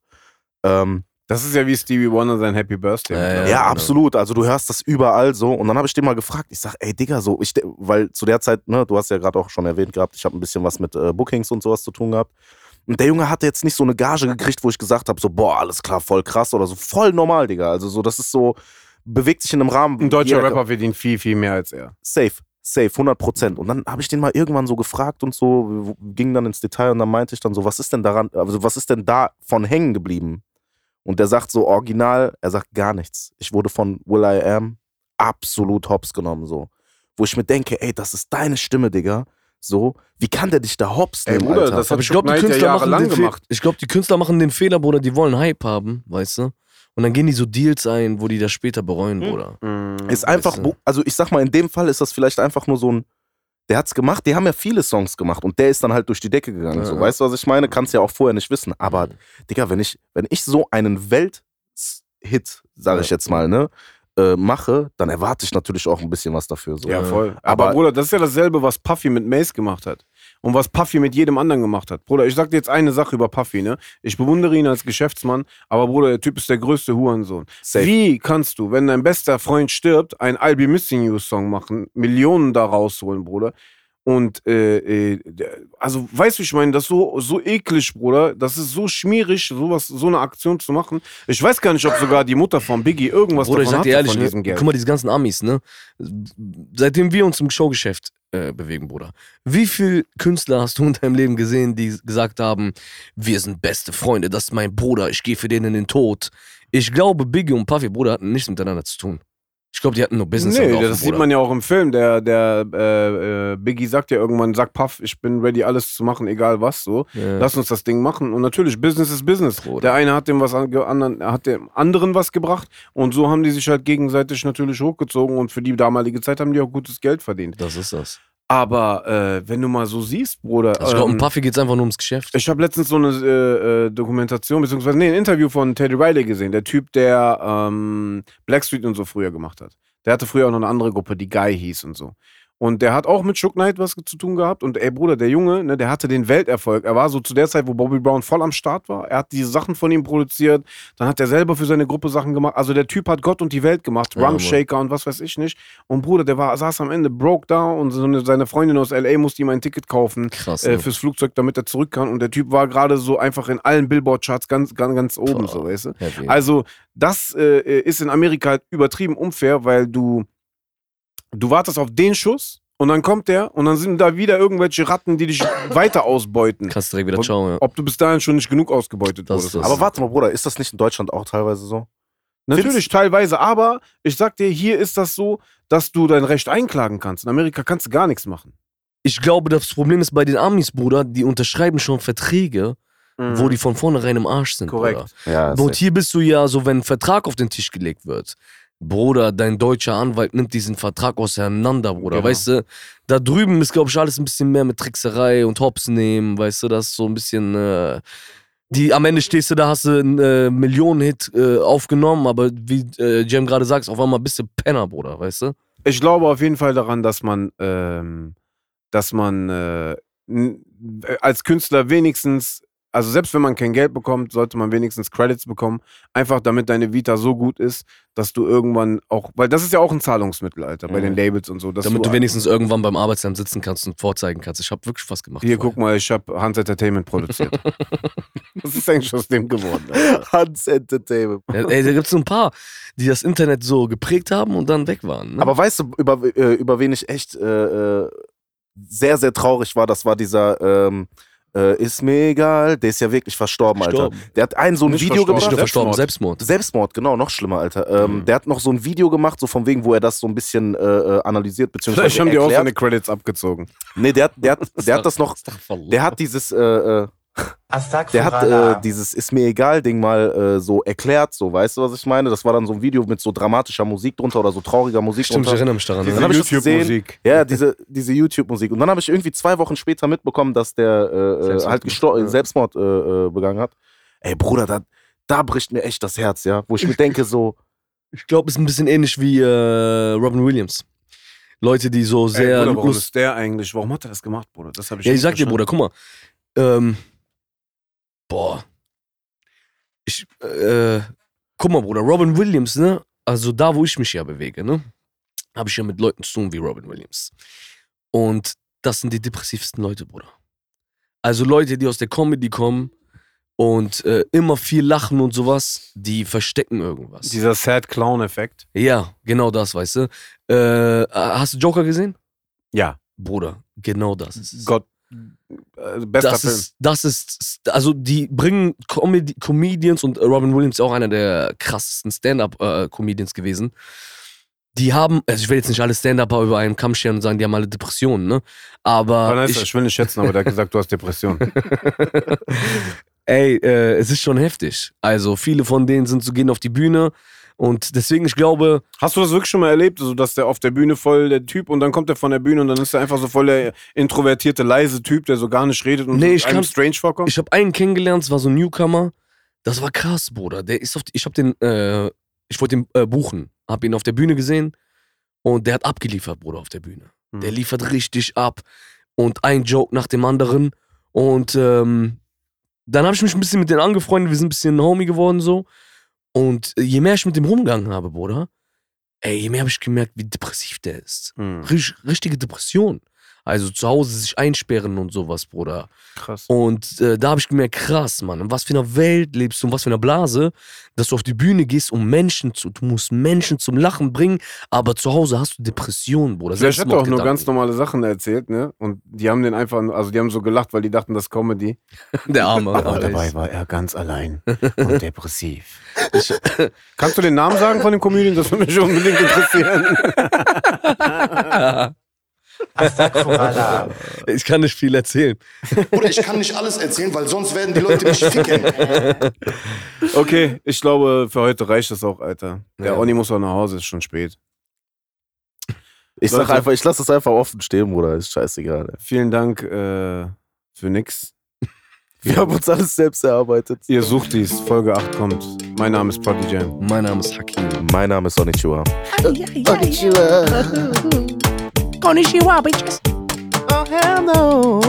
Ähm, Das ist ja wie Stevie Wonder sein Happy Birthday. Ja, mittlerweile. ja, genau. absolut. Also du hörst das überall so. Und dann habe ich den mal gefragt. Ich sag, ey Digga, so, ich, weil zu der Zeit, ne, du hast ja gerade auch schon erwähnt gehabt, ich habe ein bisschen was mit äh, Bookings und sowas zu tun gehabt. Und der Junge hatte jetzt nicht so eine Gage gekriegt, wo ich gesagt habe, so, boah, alles klar, voll krass oder so. Voll normal, Digga. Also so, das ist so, bewegt sich in einem Rahmen. Ein deutscher jeder- Rapper verdient viel, viel mehr als er. Safe, safe, 100 Prozent. Und dann habe ich den mal irgendwann so gefragt und so, ging dann ins Detail und dann meinte ich dann so, was ist denn daran, also was ist denn da von hängen geblieben? Und der sagt so original, er sagt gar nichts. Ich wurde von Will I Am absolut hops genommen, so. Wo ich mir denke, ey, das ist deine Stimme, Digga. So, wie kann der dich da hops Ey, nehmen, Bruder, Alter? das hat ich glaube, die Knight ja Künstler machen den Fe- gemacht. Ich glaube, die Künstler machen den Fehler, Bruder, die wollen Hype haben, weißt du? Und dann gehen die so Deals ein, wo die das später bereuen, Hm. Bruder. Ist einfach, Weißt du? also ich sag mal, in dem Fall ist das vielleicht einfach nur so ein, der hat's gemacht, die haben ja viele Songs gemacht und der ist dann halt durch die Decke gegangen. Ja, so, ja. weißt du, was ich meine? Kannst ja auch vorher nicht wissen. Aber, Mhm. Digga, wenn ich, wenn ich so einen Welthit, sage ich jetzt mal, ne, äh, mache, dann erwarte ich natürlich auch ein bisschen was dafür. So. Ja, voll. Aber- Aber, Bruder, das ist ja dasselbe, was Puffy mit Mace gemacht hat. Und was Puffy mit jedem anderen gemacht hat. Bruder, ich sag dir jetzt eine Sache über Puffy, ne? Ich bewundere ihn als Geschäftsmann, aber Bruder, der Typ ist der größte Hurensohn. Safe. Wie kannst du, wenn dein bester Freund stirbt, ein I'll Be Missing You Song machen, Millionen da rausholen, Bruder? Und, äh, äh, also, weißt du, ich meine, das ist so, so eklig, Bruder. Das ist so schmierig, sowas, so eine Aktion zu machen. Ich weiß gar nicht, ob sogar die Mutter von Biggie irgendwas Bruder, ich davon sag dir ehrlich, von ne, diesem Geld. guck mal, diese ganzen Amis, ne? Seitdem wir uns im Showgeschäft äh, bewegen, Bruder. Wie viele Künstler hast du in deinem Leben gesehen, die gesagt haben, wir sind beste Freunde, das ist mein Bruder, ich gehe für den in den Tod. Ich glaube, Biggie und Puffy, Bruder, hatten nichts miteinander zu tun. Ich glaube, die hatten nur Business Nee, Laufen, das sieht Bruder. man ja auch im Film. Der, der äh, äh, Biggie sagt ja irgendwann, sag Puff, ich bin ready, alles zu machen, egal was so. Ja. Lass uns das Ding machen. Und natürlich, Business ist Business. Bruder. Der eine hat dem was an, anderen, hat dem anderen was gebracht und so haben die sich halt gegenseitig natürlich hochgezogen und für die damalige Zeit haben die auch gutes Geld verdient. Das ist das. Aber äh, wenn du mal so siehst, Bruder. Also ich glaube, ähm, ein Puffy geht's einfach nur ums Geschäft. ich habe letztens so eine äh, äh, Dokumentation, beziehungsweise nee, ein Interview von Teddy Riley gesehen, der Typ, der ähm, Blackstreet und so früher gemacht hat. Der hatte früher auch noch eine andere Gruppe, die Guy hieß und so. Und der hat auch mit Shook Knight was zu tun gehabt. Und ey, Bruder, der Junge, ne, der hatte den Welterfolg. Er war so zu der Zeit, wo Bobby Brown voll am Start war. Er hat diese Sachen von ihm produziert. Dann hat er selber für seine Gruppe Sachen gemacht. Also der Typ hat Gott und die Welt gemacht. Ja, Rum. Shaker und was weiß ich nicht. Und Bruder, der war, saß am Ende broke da und so eine, seine Freundin aus L.A. musste ihm ein Ticket kaufen Krass. äh, fürs Flugzeug, damit er zurück kann. Und der Typ war gerade so einfach in allen Billboard-Charts ganz, ganz, ganz oben, Boah. so, weißt du? Heavy. Also, das äh, ist in Amerika halt übertrieben unfair, weil du, du wartest auf den Schuss und dann kommt der und dann sind da wieder irgendwelche Ratten, die dich weiter ausbeuten. Kannst direkt wieder schauen, ja. Ob du bis dahin schon nicht genug ausgebeutet Das wurdest. Aber warte mal, Bruder, ist das nicht in Deutschland auch teilweise so? Natürlich, teilweise, aber ich sag dir, hier ist das so, dass du dein Recht einklagen kannst. In Amerika kannst du gar nichts machen. Ich glaube, das Problem ist bei den Amis, Bruder, die unterschreiben schon Verträge, wo die von vornherein im Arsch sind, Korrekt. Bruder. Ja, Und hier bist du ja so, wenn ein Vertrag auf den Tisch gelegt wird, Bruder, dein deutscher Anwalt nimmt diesen Vertrag auseinander, Bruder. Genau. Weißt du, da drüben ist, glaube ich, alles ein bisschen mehr mit Trickserei und Hops nehmen, weißt du, das ist so ein bisschen. Äh, die, am Ende stehst du da, hast du einen äh, Millionen-Hit äh, aufgenommen, aber wie äh, Jem gerade sagt, auf einmal bist du Penner, Bruder, weißt du? Ich glaube auf jeden Fall daran, dass man, ähm, dass man äh, äh, als Künstler wenigstens, also selbst wenn man kein Geld bekommt, sollte man wenigstens Credits bekommen, einfach damit deine Vita so gut ist, dass du irgendwann auch, weil das ist ja auch ein Zahlungsmittel, Alter, bei Mhm. den Labels und so. Dass Damit du wenigstens irgendwann beim Arbeitsamt sitzen kannst und vorzeigen kannst. Ich habe wirklich was gemacht. Hier, vorher. guck mal, ich habe Hans Entertainment produziert. Was ist eigentlich aus dem geworden? Alter? Hans Entertainment. Ja, ey, da gibt es so ein paar, die das Internet so geprägt haben und dann weg waren. Ne? Aber weißt du, über, äh, über wen ich echt äh, äh, sehr, sehr traurig war? Das war dieser ähm, äh, Ist mir egal, der ist ja wirklich verstorben, Gestorben. Alter. Der hat ein so ein Nicht Video verstorben, nicht gemacht. nur verstorben, Selbstmord. Selbstmord. Selbstmord, genau, noch schlimmer, Alter. Ähm, Mhm. Der hat noch so ein Video gemacht, so von wegen, wo er das so ein bisschen äh, äh, analysiert, beziehungsweise Vielleicht haben die auch seine Credits abgezogen. Nee, der, hat- der, hat, der hat das noch, der hat dieses, äh, äh, der hat äh, dieses Ist mir egal Ding mal äh, so erklärt, so, weißt du, was ich meine? Das war dann so ein Video mit so dramatischer Musik drunter oder so trauriger Musik Stimmt, ich drunter. erinnere mich daran. Ich gesehen. YouTube-Musik. Ja, diese, diese YouTube-Musik. Und dann habe ich irgendwie zwei Wochen später mitbekommen, dass der äh, äh, Selbstmord halt ja. Selbstmord äh, äh, begangen hat. Ey, Bruder, da, da bricht mir echt das Herz, ja. Wo ich mir denke, so, Ich glaube, es ist ein bisschen ähnlich wie äh, Robin Williams. Leute, die so Ey, sehr. Bruder, warum ist der eigentlich? Warum hat er das gemacht, Bruder? Das habe ich ja, ich sag dir. Bruder, guck mal. Ähm, boah. Ich, äh, guck mal, Bruder, Robin Williams, ne? Also da, wo ich mich ja bewege, ne? Habe ich ja mit Leuten zu tun wie Robin Williams. Und das sind die depressivsten Leute, Bruder. Also Leute, die aus der Comedy kommen und äh, immer viel lachen und sowas, die verstecken irgendwas. Dieser Sad Clown-Effekt. Ja, genau das, weißt du. Äh, hast du Joker gesehen? Ja. Bruder, genau das ist es. Gott. Äh, bester das Film. ist, das ist, also die bringen Comedy, Comedians und Robin Williams ist auch einer der krassesten Stand-Up-Comedians gewesen. Die haben, also ich will jetzt nicht alle Stand-Upper über einen Kamm scheren und sagen, die haben alle Depressionen, ne? Aber Vanessa, ich, ich, will nicht schätzen, aber der hat gesagt, du hast Depression. ey, äh, es ist schon heftig. Also viele von denen sind so, gehen auf die Bühne und deswegen, ich glaube, Hast du das wirklich schon mal erlebt, also, dass der auf der Bühne voll der Typ und dann kommt er von der Bühne und dann ist er einfach so voll der introvertierte, leise Typ, der so gar nicht redet und Nee, so ich einem kann- strange vorkommt? Ich habe einen kennengelernt, es war so ein Newcomer. Das war krass, Bruder. Der ist auf ich habe den, äh, ich wollte ihn äh, buchen, habe ihn auf der Bühne gesehen und der hat abgeliefert, Bruder, auf der Bühne. Hm. Der liefert richtig ab und ein Joke nach dem anderen und ähm, dann habe ich mich ein bisschen mit denen angefreundet, wir sind ein bisschen Homie geworden so und äh, je mehr ich mit dem rumgegangen habe, Bruder, ey, je mehr habe ich gemerkt, wie depressiv der ist. Hm, Richt, richtige Depression. Also zu Hause sich einsperren und sowas, Bruder. krass. Und äh, da habe ich gemerkt, krass, Mann, in was für einer Welt lebst du, in was für einer Blase, dass du auf die Bühne gehst, um Menschen zu, du musst Menschen zum Lachen bringen, aber zu Hause hast du Depressionen, Bruder. Vielleicht hat er auch nur ganz normale Sachen erzählt, ne? Und die haben den einfach, also die haben so gelacht, weil die dachten, das ist Comedy. Der Arme. Aber dabei war er ganz allein und depressiv. Kannst du den Namen sagen von dem Comedian? Das würde mich unbedingt interessieren. Ich kann nicht viel erzählen. Oder ich kann nicht alles erzählen, weil sonst werden die Leute mich ficken. Okay, ich glaube, für heute reicht das auch, Alter. Der Ja. Oni muss auch nach Hause, ist schon spät. ich sag Leute. einfach, ich lasse es einfach offen stehen, Bruder. Ist scheißegal. ey. Vielen Dank äh, für nix. Wir haben uns alles selbst erarbeitet. Ihr sucht dies, Folge 8 kommt. Mein Name ist Poddy Jam. Mein Name ist Hakim. Mein Name ist Sonichua. Konnichiwa, just. Oh, hello.